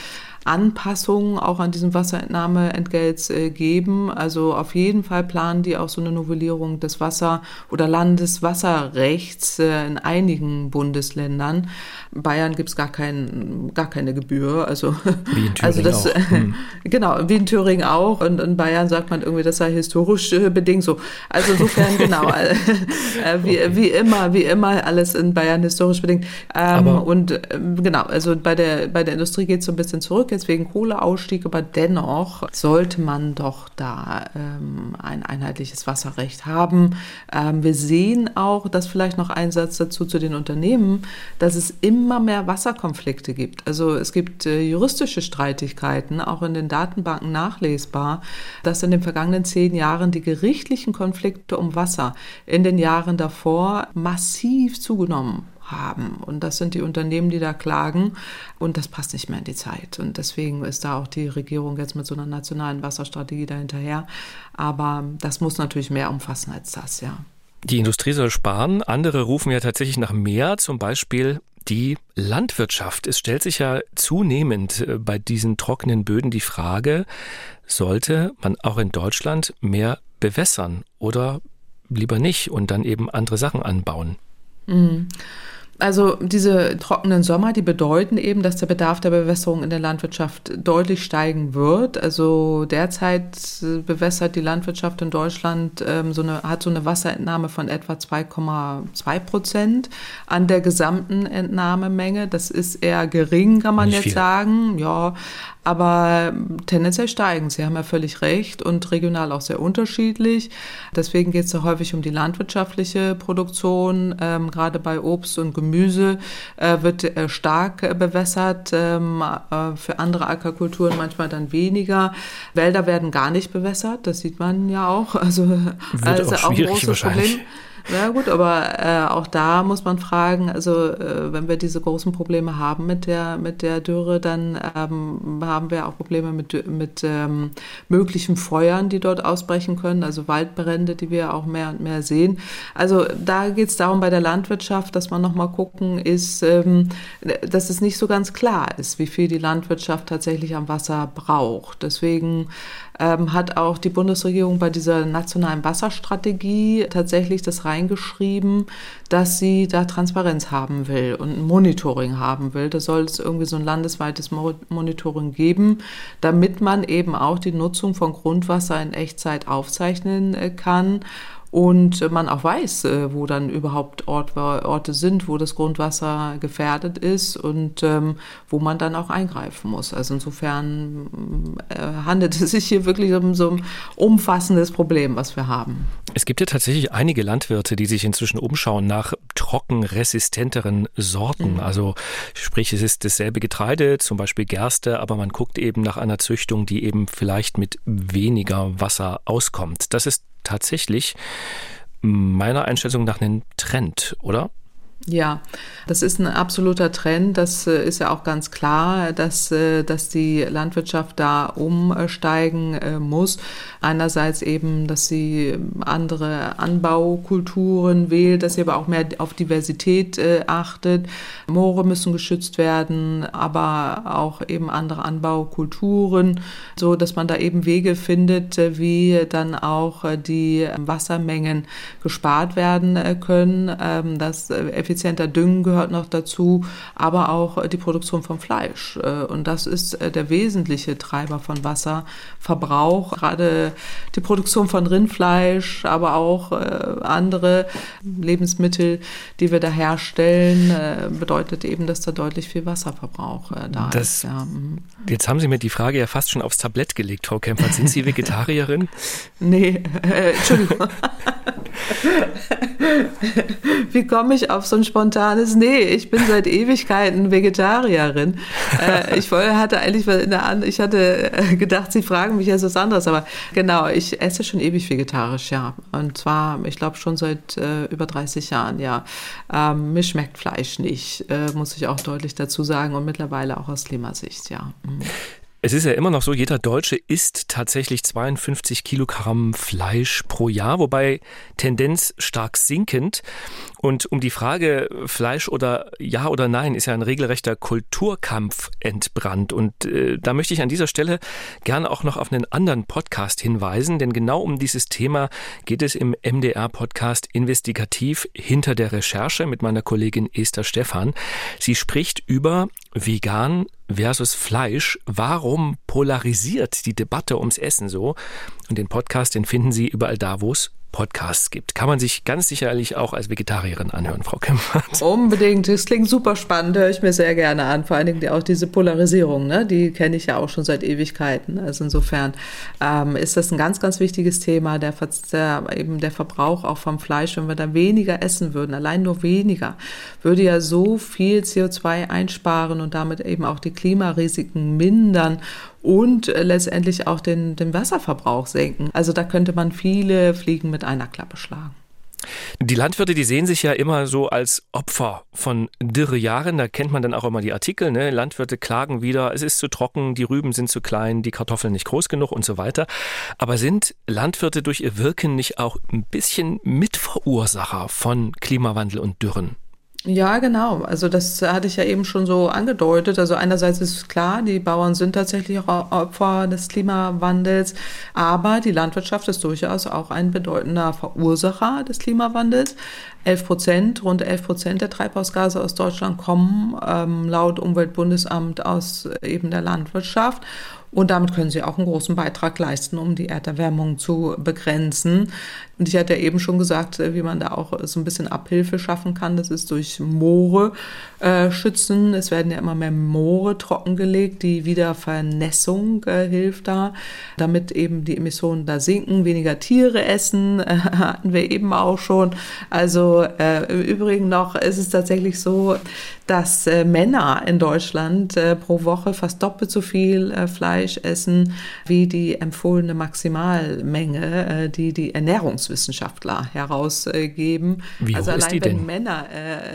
Anpassungen auch an diesem Wasserentnahmeentgelt äh, geben. Also auf jeden Fall planen die auch so eine Novellierung des Wasser- oder Landeswasserrechts äh, in einigen Bundesländern. Bayern gibt es gar, kein, gar keine Gebühr. Also,
wie in Thüringen also das, auch. Hm.
Genau, wie in Thüringen auch. Und in Bayern sagt man irgendwie, das sei historisch äh, bedingt so. Also insofern, genau, äh, wie, okay. wie immer, wie immer alles in Bayern historisch bedingt. Ähm, und äh, genau, also bei der, bei der Industrie geht es so ein bisschen zurück jetzt wegen Kohleausstieg, aber dennoch sollte man doch da ähm, ein einheitliches Wasserrecht haben. Ähm, wir sehen auch, dass vielleicht noch ein Satz dazu zu den Unternehmen, dass es immer mehr Wasserkonflikte gibt. Also es gibt äh, juristische Streitigkeiten, auch in den Datenbanken nachlesbar, dass in den vergangenen zehn Jahren die gerichtlichen Konflikte um Wasser in den Jahren davor massiv zugenommen haben. Und das sind die Unternehmen, die da klagen. Und das passt nicht mehr in die Zeit. Und deswegen ist da auch die Regierung jetzt mit so einer nationalen Wasserstrategie dahinterher. Aber das muss natürlich mehr umfassen als das, ja.
Die Industrie soll sparen. Andere rufen ja tatsächlich nach mehr, zum Beispiel die Landwirtschaft. Es stellt sich ja zunehmend äh, bei diesen trockenen Böden die Frage, sollte man auch in Deutschland mehr bewässern oder lieber nicht und dann eben andere Sachen anbauen?
Mhm. Also diese trockenen Sommer, die bedeuten eben, dass der Bedarf der Bewässerung in der Landwirtschaft deutlich steigen wird. Also derzeit bewässert die Landwirtschaft in Deutschland ähm, so eine, hat so eine Wasserentnahme von etwa 2,2 Prozent an der gesamten Entnahmemenge. Das ist eher gering, kann man Nicht jetzt viel. sagen. Ja, aber tendenziell steigen. Sie haben ja völlig recht und regional auch sehr unterschiedlich. Deswegen geht es da häufig um die landwirtschaftliche Produktion. Ähm, gerade bei Obst und Gemüse äh, wird äh, stark äh, bewässert, ähm, äh, für andere Ackerkulturen manchmal dann weniger. Wälder werden gar nicht bewässert, das sieht man ja auch. Also,
wird also auch, auch ein großes Problem.
Ja gut, aber äh, auch da muss man fragen, also äh, wenn wir diese großen Probleme haben mit der, mit der Dürre, dann ähm, haben wir auch Probleme mit, mit ähm, möglichen Feuern, die dort ausbrechen können, also Waldbrände, die wir auch mehr und mehr sehen. Also da geht es darum bei der Landwirtschaft, dass man nochmal gucken ist, ähm, dass es nicht so ganz klar ist, wie viel die Landwirtschaft tatsächlich am Wasser braucht. Deswegen ähm, hat auch die Bundesregierung bei dieser nationalen Wasserstrategie tatsächlich das reingeschrieben, dass sie da Transparenz haben will und Monitoring haben will. Da soll es irgendwie so ein landesweites Monitoring geben, damit man eben auch die Nutzung von Grundwasser in Echtzeit aufzeichnen äh, kann und man auch weiß, äh, wo dann überhaupt Ort, Orte sind, wo das Grundwasser gefährdet ist und ähm, wo man dann auch eingreifen muss. Also insofern äh, handelt es sich hier wirklich um so ein umfassendes Problem, was wir haben.
Es gibt ja tatsächlich einige Landwirte, die sich inzwischen umschauen nach trockenresistenteren Sorten. Mhm. Also sprich, es ist dasselbe Getreide, zum Beispiel Gerste, aber man guckt eben nach einer Züchtung, die eben vielleicht mit weniger Wasser auskommt. Das ist tatsächlich meiner Einschätzung nach ein Trend, oder?
Ja, das ist ein absoluter Trend. Das äh, ist ja auch ganz klar, dass, äh, dass die Landwirtschaft da umsteigen äh, muss. Einerseits eben, dass sie andere Anbaukulturen wählt, dass sie aber auch mehr auf Diversität achtet. Moore müssen geschützt werden, aber auch eben andere Anbaukulturen, so dass man da eben Wege findet, wie dann auch die Wassermengen gespart werden können, ähm, dass effizienter Düngen gehört noch dazu, aber auch äh, die Produktion von Fleisch. Äh, und das ist äh, der wesentliche Treiber von Wasserverbrauch. Gerade die Produktion von Rindfleisch, aber auch andere Lebensmittel, die wir da herstellen, bedeutet eben, dass da deutlich viel Wasserverbrauch da
das, ist. Ja. Mhm. Jetzt haben Sie mir die Frage ja fast schon aufs Tablett gelegt, Frau Kempfert. Sind Sie Vegetarierin?
nee, äh, Entschuldigung. Wie komme ich auf so ein spontanes Nee? Ich bin seit Ewigkeiten Vegetarierin. Äh, ich hatte eigentlich in der ich hatte äh, gedacht, Sie fragen mich jetzt was anderes, aber genau, ich esse schon ewig vegetarisch, ja. Und zwar, ich glaube schon seit äh, über 30 Jahren, ja. Ähm, mir schmeckt Fleisch nicht, äh, muss ich auch deutlich dazu sagen und mittlerweile auch aus Klimasicht, ja. Mhm.
Es ist ja immer noch so, jeder Deutsche isst tatsächlich 52 Kilogramm Fleisch pro Jahr, wobei Tendenz stark sinkend. Und um die Frage Fleisch oder ja oder nein ist ja ein regelrechter Kulturkampf entbrannt. Und äh, da möchte ich an dieser Stelle gerne auch noch auf einen anderen Podcast hinweisen, denn genau um dieses Thema geht es im MDR-Podcast Investigativ hinter der Recherche mit meiner Kollegin Esther Stephan. Sie spricht über vegan versus Fleisch. Warum polarisiert die Debatte ums Essen so? Und den Podcast, den finden Sie überall da, wo es Podcasts gibt. Kann man sich ganz sicherlich auch als Vegetarierin anhören, Frau Kempfert.
Unbedingt. Das klingt super spannend, höre ich mir sehr gerne an. Vor allen Dingen auch diese Polarisierung, ne? die kenne ich ja auch schon seit Ewigkeiten. Also insofern ähm, ist das ein ganz, ganz wichtiges Thema, der, der, eben der Verbrauch auch vom Fleisch. Wenn wir da weniger essen würden, allein nur weniger, würde ja so viel CO2 einsparen und damit eben auch die Klimarisiken mindern und äh, letztendlich auch den, den Wasserverbrauch senken. Also da könnte man viele Fliegen mit einer Klappe schlagen.
Die Landwirte, die sehen sich ja immer so als Opfer von Dürrejahren. Da kennt man dann auch immer die Artikel. Ne? Landwirte klagen wieder, es ist zu trocken, die Rüben sind zu klein, die Kartoffeln nicht groß genug und so weiter. Aber sind Landwirte durch ihr Wirken nicht auch ein bisschen Mitverursacher von Klimawandel und Dürren?
Ja, genau. Also das hatte ich ja eben schon so angedeutet. Also einerseits ist klar, die Bauern sind tatsächlich auch Opfer des Klimawandels, aber die Landwirtschaft ist durchaus auch ein bedeutender Verursacher des Klimawandels. 11 Prozent, rund 11 Prozent der Treibhausgase aus Deutschland kommen ähm, laut Umweltbundesamt aus eben der Landwirtschaft. Und damit können sie auch einen großen Beitrag leisten, um die Erderwärmung zu begrenzen. Und ich hatte ja eben schon gesagt, äh, wie man da auch so ein bisschen Abhilfe schaffen kann. Das ist durch Moore äh, schützen. Es werden ja immer mehr Moore trockengelegt. Die Wiedervernässung äh, hilft da, damit eben die Emissionen da sinken. Weniger Tiere essen äh, hatten wir eben auch schon. Also äh, im Übrigen noch ist es tatsächlich so, dass äh, Männer in Deutschland pro Woche fast doppelt so viel Fleisch essen wie die empfohlene Maximalmenge, die die Ernährungs Ernährungswissenschaftler herausgeben.
Wie
also allein
die
wenn
denn?
Männer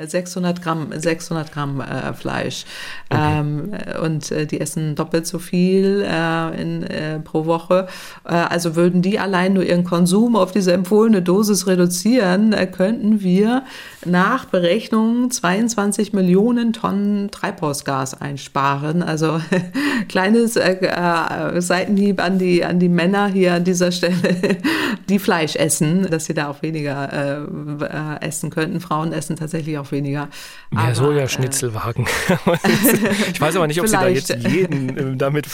äh, 600 Gramm, 600 Gramm äh, Fleisch okay. ähm, und äh, die essen doppelt so viel äh, in, äh, pro Woche. Äh, also würden die allein nur ihren Konsum auf diese empfohlene Dosis reduzieren, könnten wir nach Berechnungen 22 Millionen Tonnen Treibhausgas einsparen. Also kleines Seitenhieb an die, an die Männer hier an dieser Stelle, die Fleisch essen dass sie da auch weniger äh, äh, essen könnten. Frauen essen tatsächlich auch weniger.
Mehr aber, Sojaschnitzelwagen. ich weiß aber nicht, ob Sie da jetzt jeden äh, damit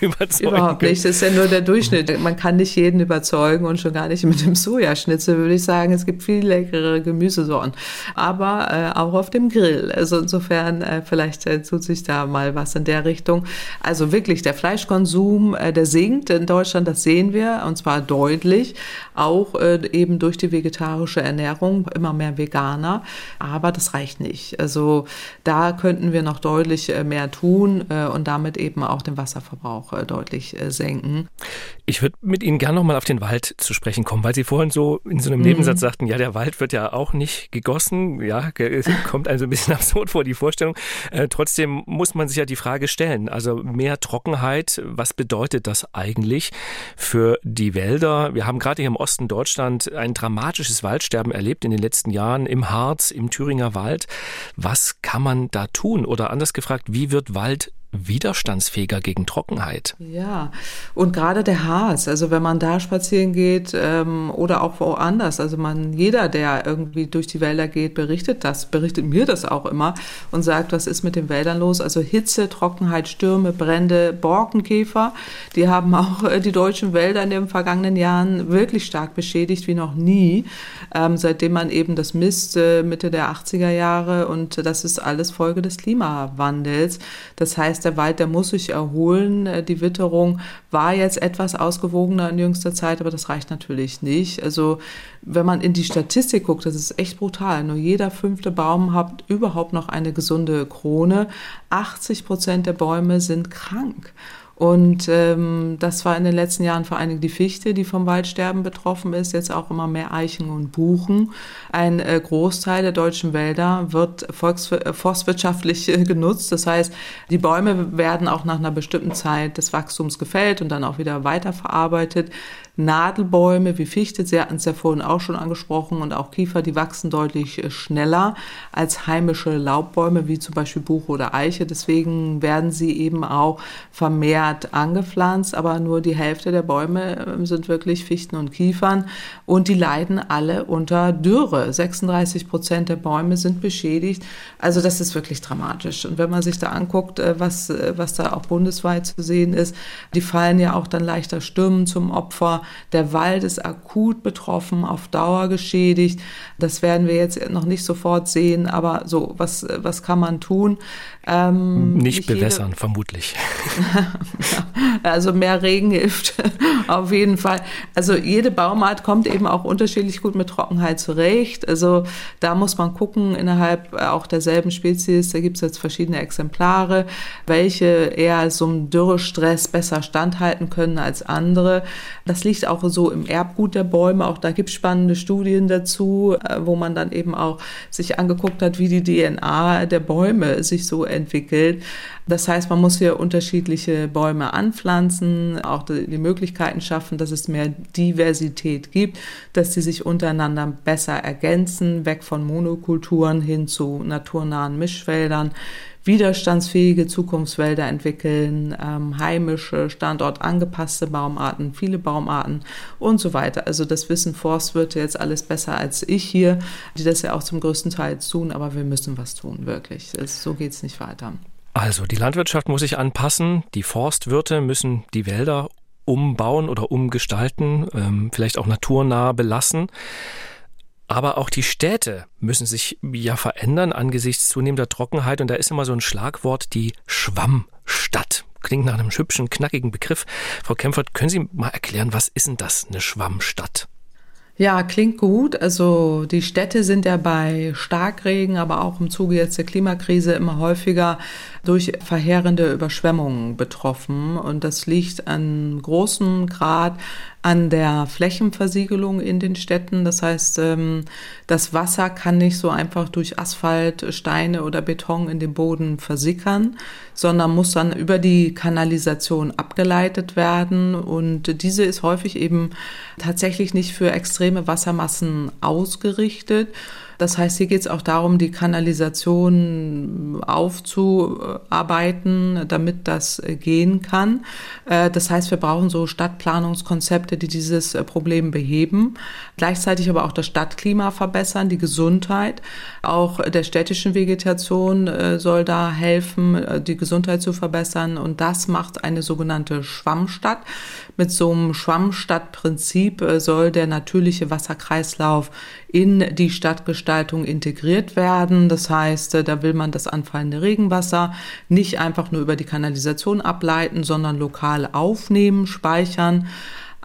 überzeugen
Überhaupt nicht. Das ist ja nur der Durchschnitt. Man kann nicht jeden überzeugen und schon gar nicht mit dem Sojaschnitzel, würde ich sagen. Es gibt viel leckere Gemüsesorten. Aber äh, auch auf dem Grill. Also insofern, äh, vielleicht äh, tut sich da mal was in der Richtung. Also wirklich, der Fleisch Fleischkonsum, äh, der sinkt in Deutschland, das sehen wir, und zwar deutlich, auch äh, eben durch die vegetarische Ernährung, immer mehr Veganer. Aber das reicht nicht. Also da könnten wir noch deutlich äh, mehr tun äh, und damit eben auch den Wasserverbrauch äh, deutlich äh, senken.
Ich würde mit Ihnen gerne nochmal auf den Wald zu sprechen kommen, weil Sie vorhin so in so einem mhm. Nebensatz sagten, ja, der Wald wird ja auch nicht gegossen. Ja, kommt also ein bisschen absurd vor, die Vorstellung. Äh, trotzdem muss man sich ja die Frage stellen, also mehr Trockenheit, was bedeutet das eigentlich für die Wälder? Wir haben gerade hier im Osten Deutschland ein dramatisches Waldsterben erlebt in den letzten Jahren im Harz, im Thüringer Wald. Was kann man da tun? Oder anders gefragt, wie wird Wald widerstandsfähiger gegen Trockenheit.
Ja, und gerade der Harz, also wenn man da spazieren geht ähm, oder auch woanders, also man, jeder, der irgendwie durch die Wälder geht, berichtet das, berichtet mir das auch immer und sagt, was ist mit den Wäldern los? Also Hitze, Trockenheit, Stürme, Brände, Borkenkäfer, die haben auch äh, die deutschen Wälder in den vergangenen Jahren wirklich stark beschädigt wie noch nie, ähm, seitdem man eben das misst, äh, Mitte der 80er Jahre und das ist alles Folge des Klimawandels. Das heißt, der Wald, der muss sich erholen. Äh, die Witterung war jetzt etwas ausgewogener in jüngster Zeit, aber das reicht natürlich nicht. Also wenn man in die Statistik guckt, das ist echt brutal. Nur jeder fünfte Baum hat überhaupt noch eine gesunde Krone. 80 Prozent der Bäume sind krank. Und ähm, das war in den letzten Jahren vor allen Dingen die Fichte, die vom Waldsterben betroffen ist, jetzt auch immer mehr Eichen und Buchen. Ein äh, Großteil der deutschen Wälder wird volks äh, forstwirtschaftlich äh, genutzt. Das heißt, die Bäume werden auch nach einer bestimmten Zeit des Wachstums gefällt und dann auch wieder weiterverarbeitet. Nadelbäume wie Fichte, Sie hatten es ja vorhin auch schon angesprochen, und auch Kiefer, die wachsen deutlich äh, schneller als heimische Laubbäume wie zum Beispiel Buche oder Eiche. Deswegen werden sie eben auch vermehrt angepflanzt, aber nur die Hälfte der Bäume ähm, sind wirklich Fichten und Kiefern und die leiden alle unter Dürre. 36 Prozent der Bäume sind beschädigt. Also das ist wirklich dramatisch. Und wenn man sich da anguckt, äh, was, äh, was da auch bundesweit zu sehen ist, die fallen ja auch dann leichter Stürmen zum Opfer. Der Wald ist akut betroffen, auf Dauer geschädigt. Das werden wir jetzt noch nicht sofort sehen, aber so, was, was kann man tun?
Ähm, nicht, nicht bewässern, jede... vermutlich.
also mehr Regen hilft auf jeden Fall. Also jede Baumart kommt eben auch unterschiedlich gut mit Trockenheit zurecht. Also da muss man gucken, innerhalb auch derselben Spezies, da gibt es jetzt verschiedene Exemplare, welche eher so einem Dürrestress besser standhalten können als andere. Das liegt auch so im Erbgut der Bäume. Auch da gibt es spannende Studien dazu, äh, wo man dann eben auch sich angeguckt hat, wie die DNA der Bäume sich so entwickelt. Das heißt, man muss hier unterschiedliche Bäume anpflanzen, auch die Möglichkeiten schaffen, dass es mehr Diversität gibt, dass sie sich untereinander besser ergänzen, weg von Monokulturen hin zu naturnahen Mischwäldern widerstandsfähige Zukunftswälder entwickeln, ähm, heimische, standortangepasste Baumarten, viele Baumarten und so weiter. Also das wissen Forstwirte jetzt alles besser als ich hier, die das ja auch zum größten Teil tun, aber wir müssen was tun, wirklich. Es, so geht es nicht weiter.
Also die Landwirtschaft muss sich anpassen, die Forstwirte müssen die Wälder umbauen oder umgestalten, ähm, vielleicht auch naturnah belassen. Aber auch die Städte müssen sich ja verändern angesichts zunehmender Trockenheit. Und da ist immer so ein Schlagwort, die Schwammstadt. Klingt nach einem hübschen, knackigen Begriff. Frau Kempfert, können Sie mal erklären, was ist denn das, eine Schwammstadt?
Ja, klingt gut. Also die Städte sind ja bei Starkregen, aber auch im Zuge jetzt der Klimakrise immer häufiger durch verheerende Überschwemmungen betroffen. Und das liegt an großem Grad an der Flächenversiegelung in den Städten. Das heißt, ähm, das Wasser kann nicht so einfach durch Asphalt, Steine oder Beton in den Boden versickern, sondern muss dann über die Kanalisation abgeleitet werden. Und diese ist häufig eben tatsächlich nicht für extreme Wassermassen ausgerichtet. Das heißt, hier geht es auch darum, die Kanalisation aufzuarbeiten, damit das gehen kann. Äh, das heißt, wir brauchen so Stadtplanungskonzepte, die dieses äh, Problem beheben, gleichzeitig aber auch das Stadtklima verbessern, die Gesundheit. Auch der städtischen Vegetation äh, soll da helfen, die Gesundheit zu verbessern. Und das macht eine sogenannte Schwammstadt. Mit so einem Schwammstadtprinzip soll der natürliche Wasserkreislauf in die Stadtgestaltung integriert werden. Das heißt, äh, da will man das anfallende Regenwasser nicht einfach nur über die Kanalisation ableiten, sondern lokal aufnehmen, speichern.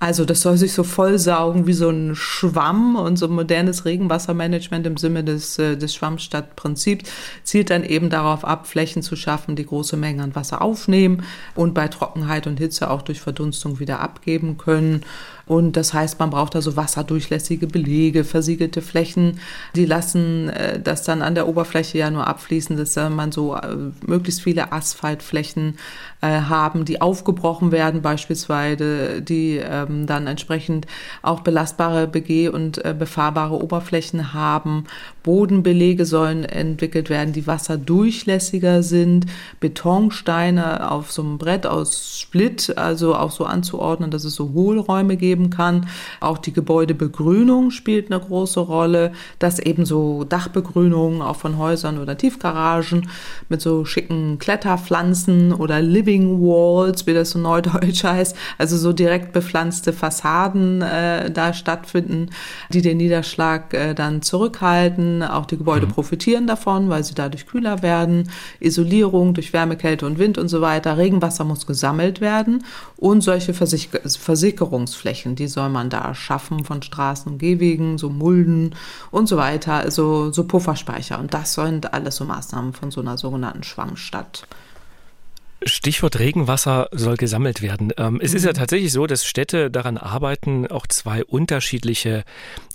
Also das soll sich so vollsaugen wie so ein Schwamm und so modernes Regenwassermanagement im Sinne des, äh, des Schwammstadtprinzips zielt dann eben darauf ab, Flächen zu schaffen, die große Mengen an Wasser aufnehmen und bei Trockenheit und Hitze auch durch Verdunstung wieder abgeben können. Und das heißt, man braucht also wasserdurchlässige Belege, versiegelte Flächen. Die lassen äh, das dann an der Oberfläche ja nur abfließen, dass äh, man so äh, möglichst viele Asphaltflächen äh, haben, die aufgebrochen werden beispielsweise, die ähm, dann entsprechend auch belastbare BG und äh, befahrbare Oberflächen haben. Bodenbelege sollen entwickelt werden, die wasserdurchlässiger sind. Betonsteine auf so einem Brett aus Split, also auch so anzuordnen, dass es so Hohlräume geben geben kann. Auch die Gebäudebegrünung spielt eine große Rolle, dass eben so Dachbegrünungen auch von Häusern oder Tiefgaragen mit so schicken Kletterpflanzen oder Living Walls, wie das so neudeutsch heißt, also so direkt bepflanzte Fassaden äh, da stattfinden, die den Niederschlag äh, dann zurückhalten. Auch die Gebäude mhm. profitieren davon, weil sie dadurch kühler werden. Isolierung durch Wärme, Kälte und Wind und so weiter. Regenwasser muss gesammelt werden und solche Versicher Versickerungsflächen Flächen, die soll man da schaffen von Straßen und Gehwegen, so Mulden und so weiter, also so Pufferspeicher. Und das sind alles so Maßnahmen von so einer sogenannten Schwammstadt.
Stichwort Regenwasser soll gesammelt werden. Ähm, es ist ja mhm. tatsächlich so, dass Städte daran arbeiten, auch zwei unterschiedliche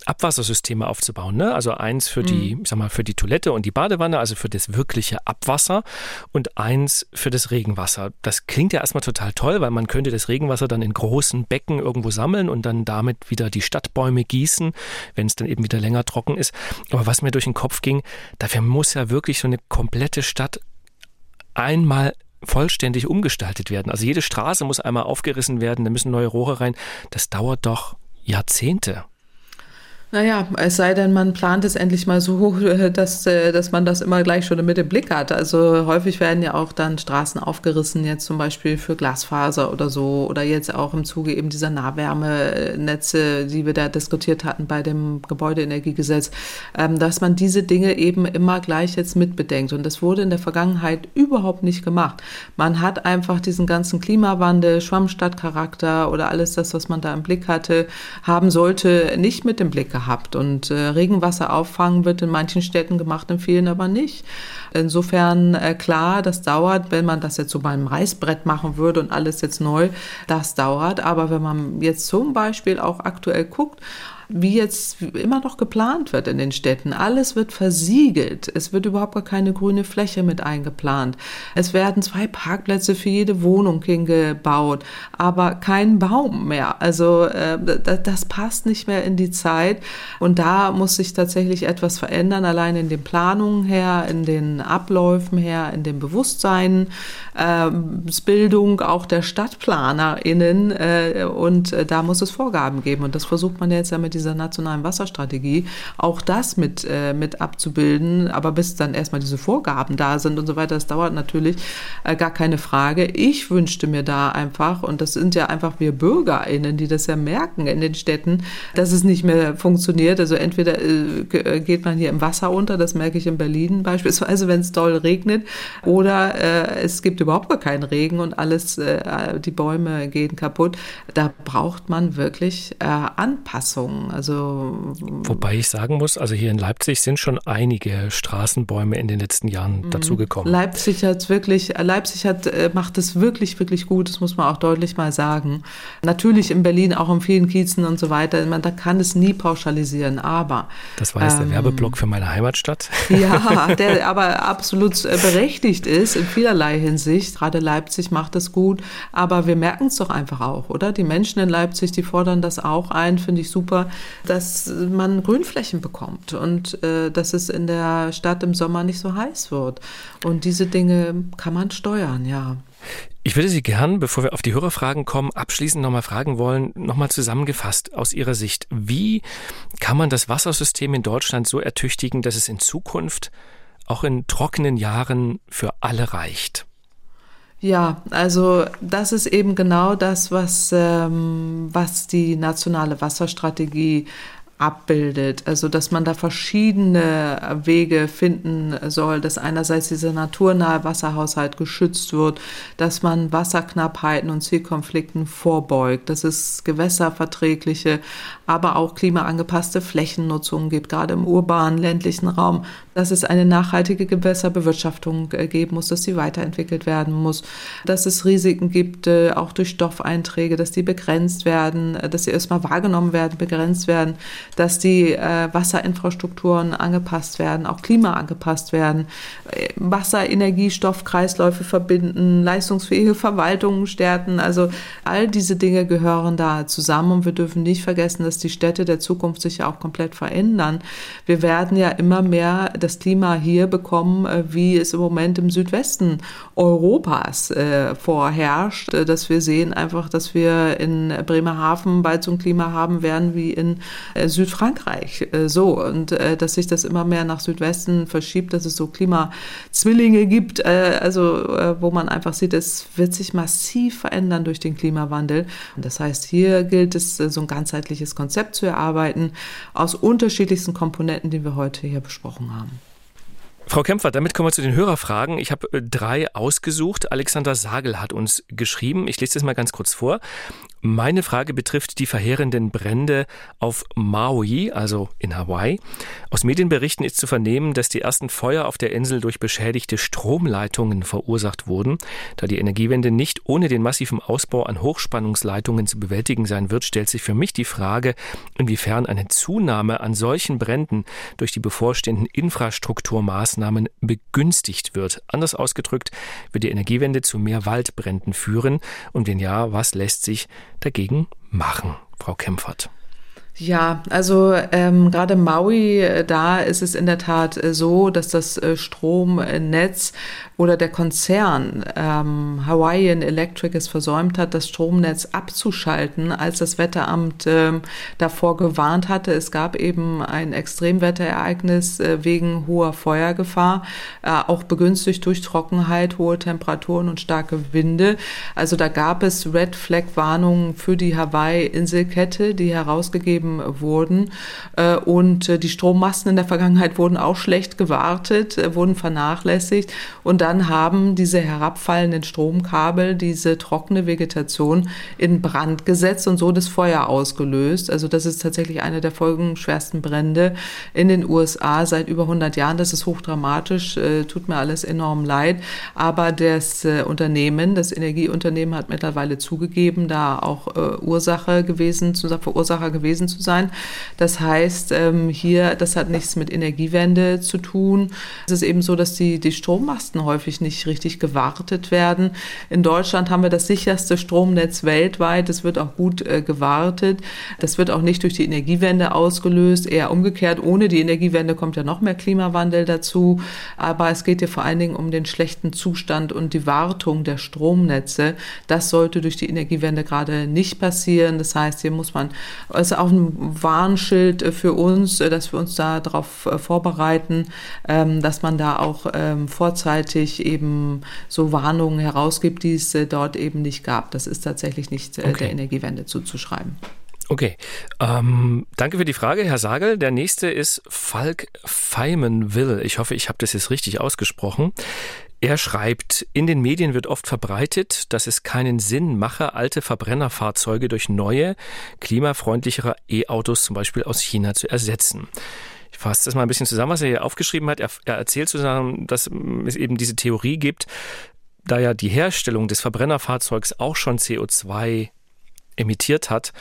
Abwassersysteme aufzubauen. Ne? Also eins für die, mhm. ich sag mal, für die Toilette und die Badewanne, also für das wirkliche Abwasser und eins für das Regenwasser. Das klingt ja erstmal total toll, weil man könnte das Regenwasser dann in großen Becken irgendwo sammeln und dann damit wieder die Stadtbäume gießen, wenn es dann eben wieder länger trocken ist. Aber was mir durch den Kopf ging, dafür muss ja wirklich so eine komplette Stadt einmal vollständig umgestaltet werden. Also jede Straße muss einmal aufgerissen werden, da müssen neue Rohre rein. Das dauert doch Jahrzehnte.
Naja, es sei denn, man plant es endlich mal so, dass, äh, dass man das immer gleich schon mit im Blick hat. Also häufig werden ja auch dann Straßen aufgerissen, jetzt zum Beispiel für Glasfaser oder so, oder jetzt auch im Zuge eben dieser Nahwärmenetze, die wir da diskutiert hatten bei dem Gebäudeenergiegesetz, ähm, dass man diese Dinge eben immer gleich jetzt mitbedenkt. Und das wurde in der Vergangenheit überhaupt nicht gemacht. Man hat einfach diesen ganzen Klimawandel, Schwammstadtcharakter oder alles das, was man da im Blick hatte, haben sollte, nicht mit im Blick gehabt. Und äh, Regenwasser auffangen wird in manchen Städten gemacht, in vielen aber nicht. Insofern äh, klar, das dauert, wenn man das jetzt so beim Reißbrett machen würde und alles jetzt neu, das dauert. Aber wenn man jetzt zum Beispiel auch aktuell guckt, wie jetzt immer noch geplant wird in den Städten. Alles wird versiegelt. Es wird überhaupt gar keine grüne Fläche mit eingeplant. Es werden zwei Parkplätze für jede Wohnung hingebaut, aber kein Baum mehr. Also äh, das passt nicht mehr in die Zeit. Und da muss sich tatsächlich etwas verändern, allein in den Planungen her, in den Abläufen her, in dem Bewusstsein, äh, Bildung auch der StadtplanerInnen. Äh, und äh, da muss es Vorgaben geben. Und das versucht man jetzt ja mit dieser nationalen Wasserstrategie, auch das mit, äh, mit abzubilden. Aber bis dann erstmal diese Vorgaben da sind und so weiter, das dauert natürlich äh, gar keine Frage. Ich wünschte mir da einfach, und das sind ja einfach wir BürgerInnen, die das ja merken in den Städten, dass es nicht mehr funktioniert. Also entweder äh, äh geht man hier im Wasser unter, das merke ich in Berlin beispielsweise, wenn es doll regnet, oder äh, es gibt überhaupt gar keinen Regen und alles, äh, die Bäume gehen kaputt. Da braucht man wirklich äh, Also
Wobei ich sagen muss, also hier in Leipzig sind schon einige Straßenbäume in den letzten Jahren mhm. dazugekommen.
Leipzig hat wirklich, Leipzig hat, äh, macht es wirklich, wirklich gut, das muss man auch deutlich mal sagen. Natürlich in Berlin, auch in vielen Kiezen und so weiter, man da kann es nie pauschalisieren, aber.
Das war jetzt ähm, der Werbeblock für meine Heimatstadt.
Ja, der aber absolut äh, berechtigt ist in vielerlei Hinsicht. Gerade Leipzig macht es gut, aber wir merken es doch einfach auch, oder? Die Menschen in Leipzig, die fordern das auch ein, finde ich super dass man Grünflächen bekommt und äh, dass es in der Stadt im Sommer nicht so heiß wird. Und diese Dinge kann man steuern, ja.
Ich würde Sie gern, bevor wir auf die Hörerfragen kommen, abschließend nochmal fragen wollen, nochmal zusammengefasst aus Ihrer Sicht, wie kann man das Wassersystem in Deutschland so ertüchtigen, dass es in Zukunft auch in trockenen Jahren für alle reicht?
Ja, also das ist eben genau das, was, ähm, was die nationale Wasserstrategie abbildet. Also dass man da verschiedene Wege finden soll, dass einerseits dieser naturnahe Wasserhaushalt geschützt wird, dass man Wasserknappheiten und Zielkonflikten vorbeugt, dass es gewässerverträgliche, aber auch klimaangepasste Flächennutzung gibt, gerade im urbanen ländlichen Raum, dass es eine nachhaltige Gewässerbewirtschaftung äh, geben muss, dass sie weiterentwickelt werden muss, dass es Risiken gibt, äh, auch durch Stoffeinträge, dass die begrenzt werden, äh, dass sie erstmal wahrgenommen werden, begrenzt werden, dass die Wasserinfrastrukturen angepasst werden, auch Klima angepasst werden, Wasser, Energie, Stoffkreisläufe verbinden, leistungsfähige Verwaltungen stärken. Also all diese Dinge gehören da zusammen und wir dürfen nicht vergessen, dass die Städte der Zukunft sich ja auch komplett verändern. Wir werden ja immer mehr das Klima hier bekommen, äh, wie es im Moment im Südwesten Europas äh, vorherrscht, äh, dass wir sehen einfach, dass wir in Bremerhaven bald so ein Klima haben werden wie in äh, Südfrankreich. Äh, so und äh, dass sich das immer mehr nach Südwesten verschiebt, dass es so Klimazwillinge gibt, also wo man einfach sieht, es wird sich massiv verändern durch den Klimawandel. Und das heißt, hier gilt es, so ein ganzheitliches Konzept zu erarbeiten aus unterschiedlichsten Komponenten, die wir heute hier besprochen haben.
Frau Kämpfer, damit kommen wir zu den Hörerfragen. Ich habe äh, drei ausgesucht. Alexander Sagel hat uns geschrieben. Ich lese das mal ganz kurz vor. Meine Frage betrifft die verheerenden Brände auf Maui, also in Hawaii. Aus Medienberichten ist zu vernehmen, dass die ersten Feuer auf der Insel durch beschädigte Stromleitungen verursacht wurden. Da die Energiewende nicht ohne den massiven Ausbau an Hochspannungsleitungen zu bewältigen sein wird, stellt sich für mich die Frage, inwiefern eine Zunahme an solchen Bränden durch die bevorstehenden Infrastrukturmaßnahmen begünstigt wird. Anders ausgedrückt, wird die Energiewende zu mehr Waldbränden führen? Und wenn ja, was lässt sich dagegen machen, Frau Kempfert?
Ja, also ähm, gerade Maui, äh, da ist es in der Tat äh, so, dass das äh, Stromnetz oder der Konzern ähm, Hawaiian Electric es versäumt hat, das Stromnetz abzuschalten, als das Wetteramt ähm, davor gewarnt hatte. Es gab eben ein Extremwetterereignis äh, wegen hoher Feuergefahr, äh, auch begünstigt durch Trockenheit, hohe Temperaturen und starke Winde. Also da gab es Red Flag Warnungen für die Hawaii-Inselkette, die herausgegeben wurden. Äh, und äh, die Strommasten in der Vergangenheit wurden auch schlecht gewartet, äh, wurden vernachlässigt und dann haben diese herabfallenden Stromkabel diese trockene Vegetation in Brand gesetzt und so das Feuer ausgelöst. Also das ist tatsächlich eine der folgenschwersten Brände in den USA seit über 100 Jahren. Das ist hochdramatisch, tut mir alles enorm leid. Aber das Unternehmen, das Energieunternehmen hat mittlerweile zugegeben, da auch Ursache gewesen, Verursacher gewesen zu sein. Das heißt, ähm, hier, das hat nichts mit Energiewende zu tun. Es ist eben so, dass die, die Strommasten häufig nicht richtig gewartet werden. In Deutschland haben wir das sicherste Stromnetz weltweit. Es wird auch gut äh, gewartet. Das wird auch nicht durch die Energiewende ausgelöst. Eher umgekehrt, ohne die Energiewende kommt ja noch mehr Klimawandel dazu. Aber es geht ja vor allen Dingen um den schlechten Zustand und die Wartung der Stromnetze. Das sollte durch die Energiewende gerade nicht passieren. Das heißt, hier muss man, es ist auch ein Warnschild äh, für uns, äh, dass wir uns da darauf äh, vorbereiten, ähm, dass man da auch ähm, vorzeitig eben so Warnungen herausgibt, die es dort eben nicht gab. Das ist tatsächlich nicht okay. der Energiewende zuzuschreiben.
Okay, ähm, danke für die Frage, Herr Sagel. Der nächste ist Falk Feimenwill. Ich hoffe, ich habe das jetzt richtig ausgesprochen. Er schreibt, in den Medien wird oft verbreitet, dass es keinen Sinn mache, alte Verbrennerfahrzeuge durch neue, klimafreundlichere E-Autos zum Beispiel aus China zu ersetzen. Ich fasse das mal ein bisschen zusammen, was er hier aufgeschrieben hat. Er, er erzählt zusammen, dass es eben diese Theorie gibt, da ja die Herstellung des Verbrennerfahrzeugs auch schon CO2 emittiert hat,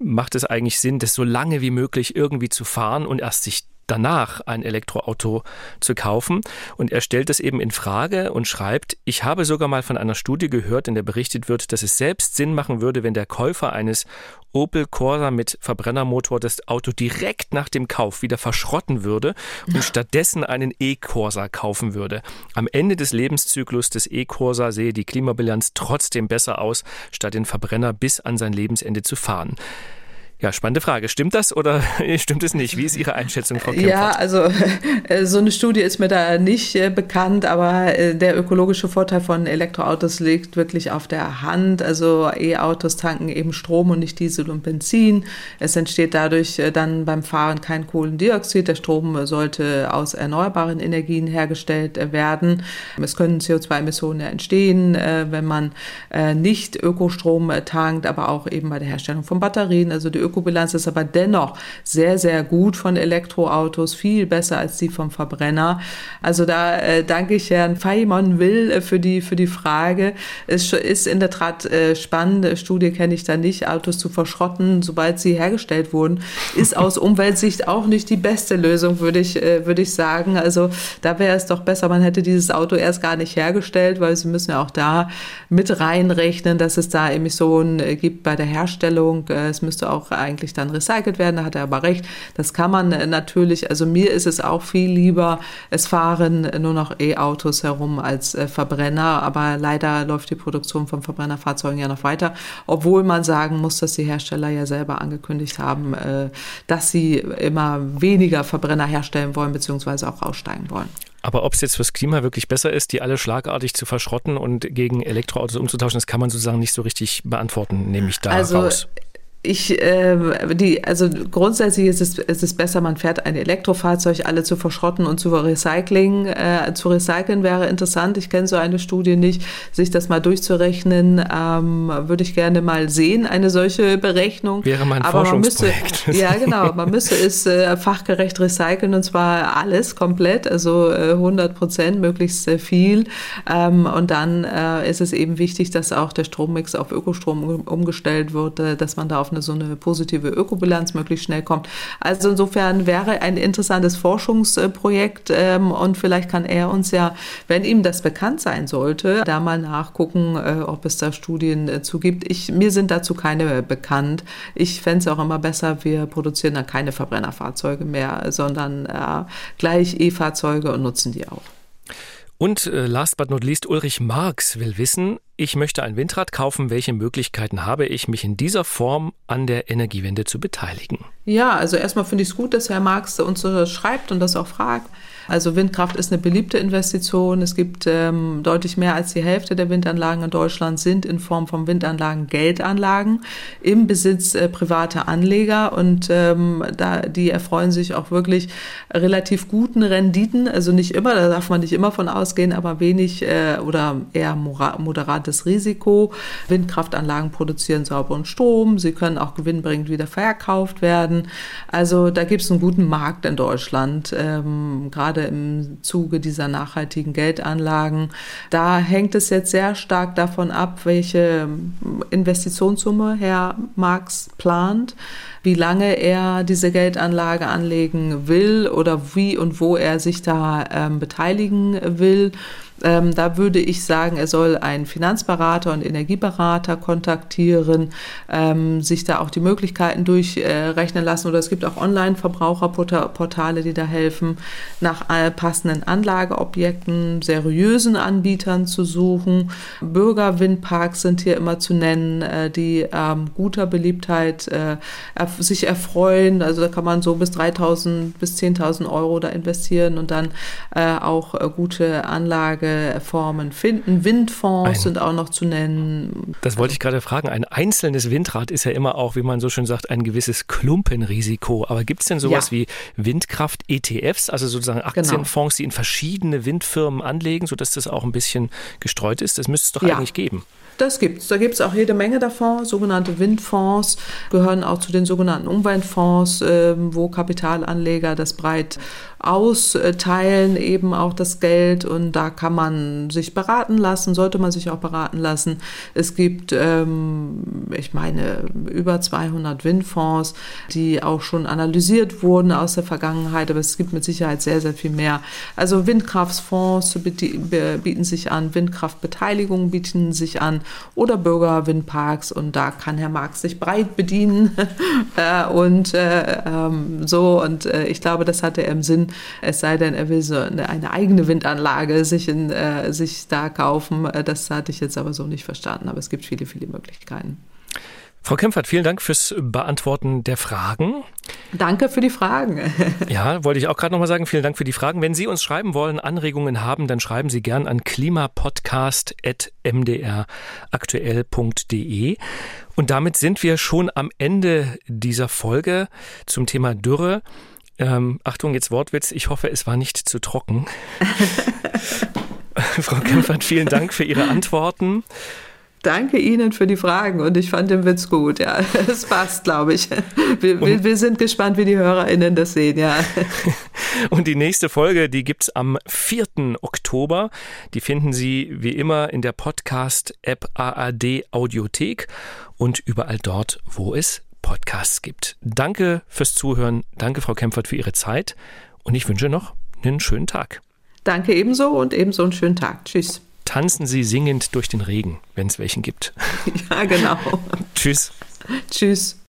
macht es eigentlich Sinn, das so lange wie möglich irgendwie zu fahren und erst sich danach ein Elektroauto zu kaufen. Und er stellt das eben in Frage und schreibt, ich habe sogar mal von einer Studie gehört, in der berichtet wird, dass es selbst Sinn machen würde, wenn der Käufer eines Opel Corsa mit Verbrennermotor das Auto direkt nach dem Kauf wieder verschrotten würde und stattdessen einen E-Corsa kaufen würde. Am Ende des Lebenszyklus des E-Corsa sehe die Klimabilanz trotzdem besser aus, statt den Verbrenner bis an sein Lebensende zu fahren. Ja, spannende Frage. Stimmt das oder stimmt es nicht? Wie ist Ihre Einschätzung, Frau
Kempfert? Ja, also äh, so eine Studie ist mir da nicht äh, bekannt, aber äh, der ökologische Vorteil von Elektroautos liegt wirklich auf der Hand. Also E-Autos tanken eben Strom und nicht Diesel und Benzin. Es entsteht dadurch dann beim Fahren kein Kohlendioxid. Der Strom sollte aus erneuerbaren Energien hergestellt werden. Es können CO2-Emissionen entstehen, wenn man nicht Ökostrom tankt, aber auch eben bei der Herstellung von Batterien. Also die Ökobilanz ist aber dennoch sehr, sehr gut von Elektroautos, viel besser als die vom Verbrenner. Also da äh, danke ich Herrn Feimon Will äh, für die, für die Frage. Es ist in der Tat äh, spannend, Studie kenne ich da nicht, Autos zu verschrotten, sobald sie hergestellt wurden, ist aus Umweltsicht auch nicht die beste Lösung, würde ich, äh, würde ich sagen. Also da wäre es doch besser, man hätte dieses Auto erst gar nicht hergestellt, weil sie müssen ja auch da mit reinrechnen, dass es da Emissionen äh, gibt bei der Herstellung. Äh, es müsste auch eigentlich dann recycelt werden. Da hat er aber recht. Das kann man äh, natürlich, also mir ist es auch viel lieber, es fahren nur noch E-Autos herum als äh, Verbrenner. Aber leider läuft die Produktion von Verbrennerfahrzeugen ja noch weiter, obwohl man sagen muss, dass die Hersteller ja selber angekündigt haben, äh, dass sie immer weniger Verbrenner herstellen wollen, beziehungsweise auch aussteigen wollen.
Aber ob es jetzt fürs Klima wirklich besser ist, die alle schlagartig zu verschrotten und gegen Elektroautos umzutauschen, das kann man sozusagen nicht so richtig beantworten, nehme ich da
also,
raus
ich, äh, die, also grundsätzlich ist es, ist es besser, man fährt ein Elektrofahrzeug, alle zu verschrotten und zu Recycling. Äh, zu recyceln wäre interessant. Ich kenne so eine Studie nicht, sich das mal durchzurechnen, ähm, würde ich gerne mal sehen, eine solche Berechnung.
Wäre mein Aber Forschungsprojekt.
Müsste, ja, genau. Man müsste es äh, fachgerecht recyceln und zwar alles komplett, also äh, 100 Prozent, möglichst viel. Ähm, und dann äh, ist es eben wichtig, dass auch der Strommix auf Ökostrom umgestellt wird, äh, dass man da auf eine so eine positive Ökobilanz möglichst schnell kommt. Also insofern wäre ein interessantes Forschungsprojekt ähm, und vielleicht kann er uns ja, wenn ihm das bekannt sein sollte, da mal nachgucken, äh, ob es da Studien äh, zu gibt. Ich, mir sind dazu keine bekannt. Ich fände es auch immer besser, wir produzieren dann keine Verbrennerfahrzeuge mehr, sondern äh, gleich E-Fahrzeuge und nutzen die auch.
Und äh, last but not least, Ulrich Marx will wissen, ich möchte ein Windrad kaufen, welche Möglichkeiten habe ich, mich in dieser Form an der Energiewende zu beteiligen?
Ja, also erstmal finde ich es gut, dass Herr Marx uns so schreibt und das auch fragt. Also Windkraft ist eine beliebte Investition. Es gibt ähm, deutlich mehr als die Hälfte der Windanlagen in Deutschland sind in Form von Windanlagen Geldanlagen im Besitz äh, privater Anleger und ähm, da die erfreuen sich auch wirklich relativ guten Renditen. Also nicht immer, da darf man nicht immer von ausgehen, aber wenig äh, oder eher moderates Risiko. Windkraftanlagen produzieren sauberen Strom. Sie können auch gewinnbringend wieder verkauft werden. Also da gibt es einen guten Markt in Deutschland, ähm, gerade gerade im Zuge dieser nachhaltigen Geldanlagen. Da hängt es jetzt sehr stark davon ab, welche Investitionssumme Herr Marx plant, wie lange er diese Geldanlage anlegen will oder wie und wo er sich da ähm, beteiligen will. Ähm, da würde ich sagen, er soll einen Finanzberater und Energieberater kontaktieren, ähm, sich da auch die Möglichkeiten durchrechnen lassen. Oder es gibt auch Online-Verbraucherportale, die da helfen, nach passenden Anlageobjekten, seriösen Anbietern zu suchen. Bürgerwindparks sind hier immer zu nennen, äh, die ähm, guter Beliebtheit äh, sich erfreuen. Also da kann man so bis 3.000 bis 10.000 Euro da investieren und dann äh, auch äh, gute Anlage Anlageformen finden. Windfonds ein, sind auch noch zu nennen.
Das wollte ich gerade fragen. Ein einzelnes Windrad ist ja immer auch, wie man so schön sagt, ein gewisses Klumpenrisiko. Aber gibt es denn sowas ja. wie Windkraft-ETFs, also sozusagen genau. Aktienfonds, genau. die in verschiedene Windfirmen anlegen, sodass das auch ein bisschen gestreut ist? Das müsste es doch ja. eigentlich geben.
Das gibt's. Da gibt es auch jede Menge davon. Sogenannte Windfonds gehören auch zu den sogenannten Umweltfonds, äh, wo Kapitalanleger das breit austeilen, eben auch das Geld. Und da kann man sich beraten lassen, sollte man sich auch beraten lassen. Es gibt, ähm, ich meine, über 200 Windfonds, die auch schon analysiert wurden aus der Vergangenheit, aber es gibt mit Sicherheit sehr, sehr viel mehr. Also Windkraftfonds bieten sich an, Windkraftbeteiligungen bieten sich an oder Bürgerwindparks und da kann Herr Marx sich breit bedienen äh, und äh, ähm, so und äh, ich glaube, das hatte er im Sinn, es sei denn, er will so eine, eine eigene Windanlage sich, in, äh, sich da kaufen. Äh, das hatte ich jetzt aber so nicht verstanden, aber es gibt viele, viele Möglichkeiten.
Frau Kempfert, vielen Dank fürs Beantworten der Fragen.
Danke für die Fragen.
Ja, wollte ich auch gerade nochmal sagen, vielen Dank für die Fragen. Wenn Sie uns schreiben wollen, Anregungen haben, dann schreiben Sie gern an klimapodcast.mdraktuell.de. Und damit sind wir schon am Ende dieser Folge zum Thema Dürre. Ähm, Achtung, jetzt Wortwitz. Ich hoffe, es war nicht zu trocken. Frau Kempfert, vielen Dank für Ihre Antworten.
Danke Ihnen für die Fragen und ich fand den Witz gut, ja. Es passt, glaube ich. Wir, wir, wir, sind gespannt, wie die HörerInnen das sehen, ja.
Und die nächste Folge, die gibt es am 4. Oktober. Die finden Sie wie immer in der Podcast-App ARD Audiothek und überall dort, wo es Podcasts gibt. Danke fürs Zuhören. Danke, Frau Kempfert, für Ihre Zeit. Und ich wünsche noch einen schönen Tag.
Danke ebenso und ebenso einen schönen Tag. Tschüss
tanzen Sie singend durch den Regen, wenn es welchen gibt.
Ja, genau.
Tschüss.
Tschüss.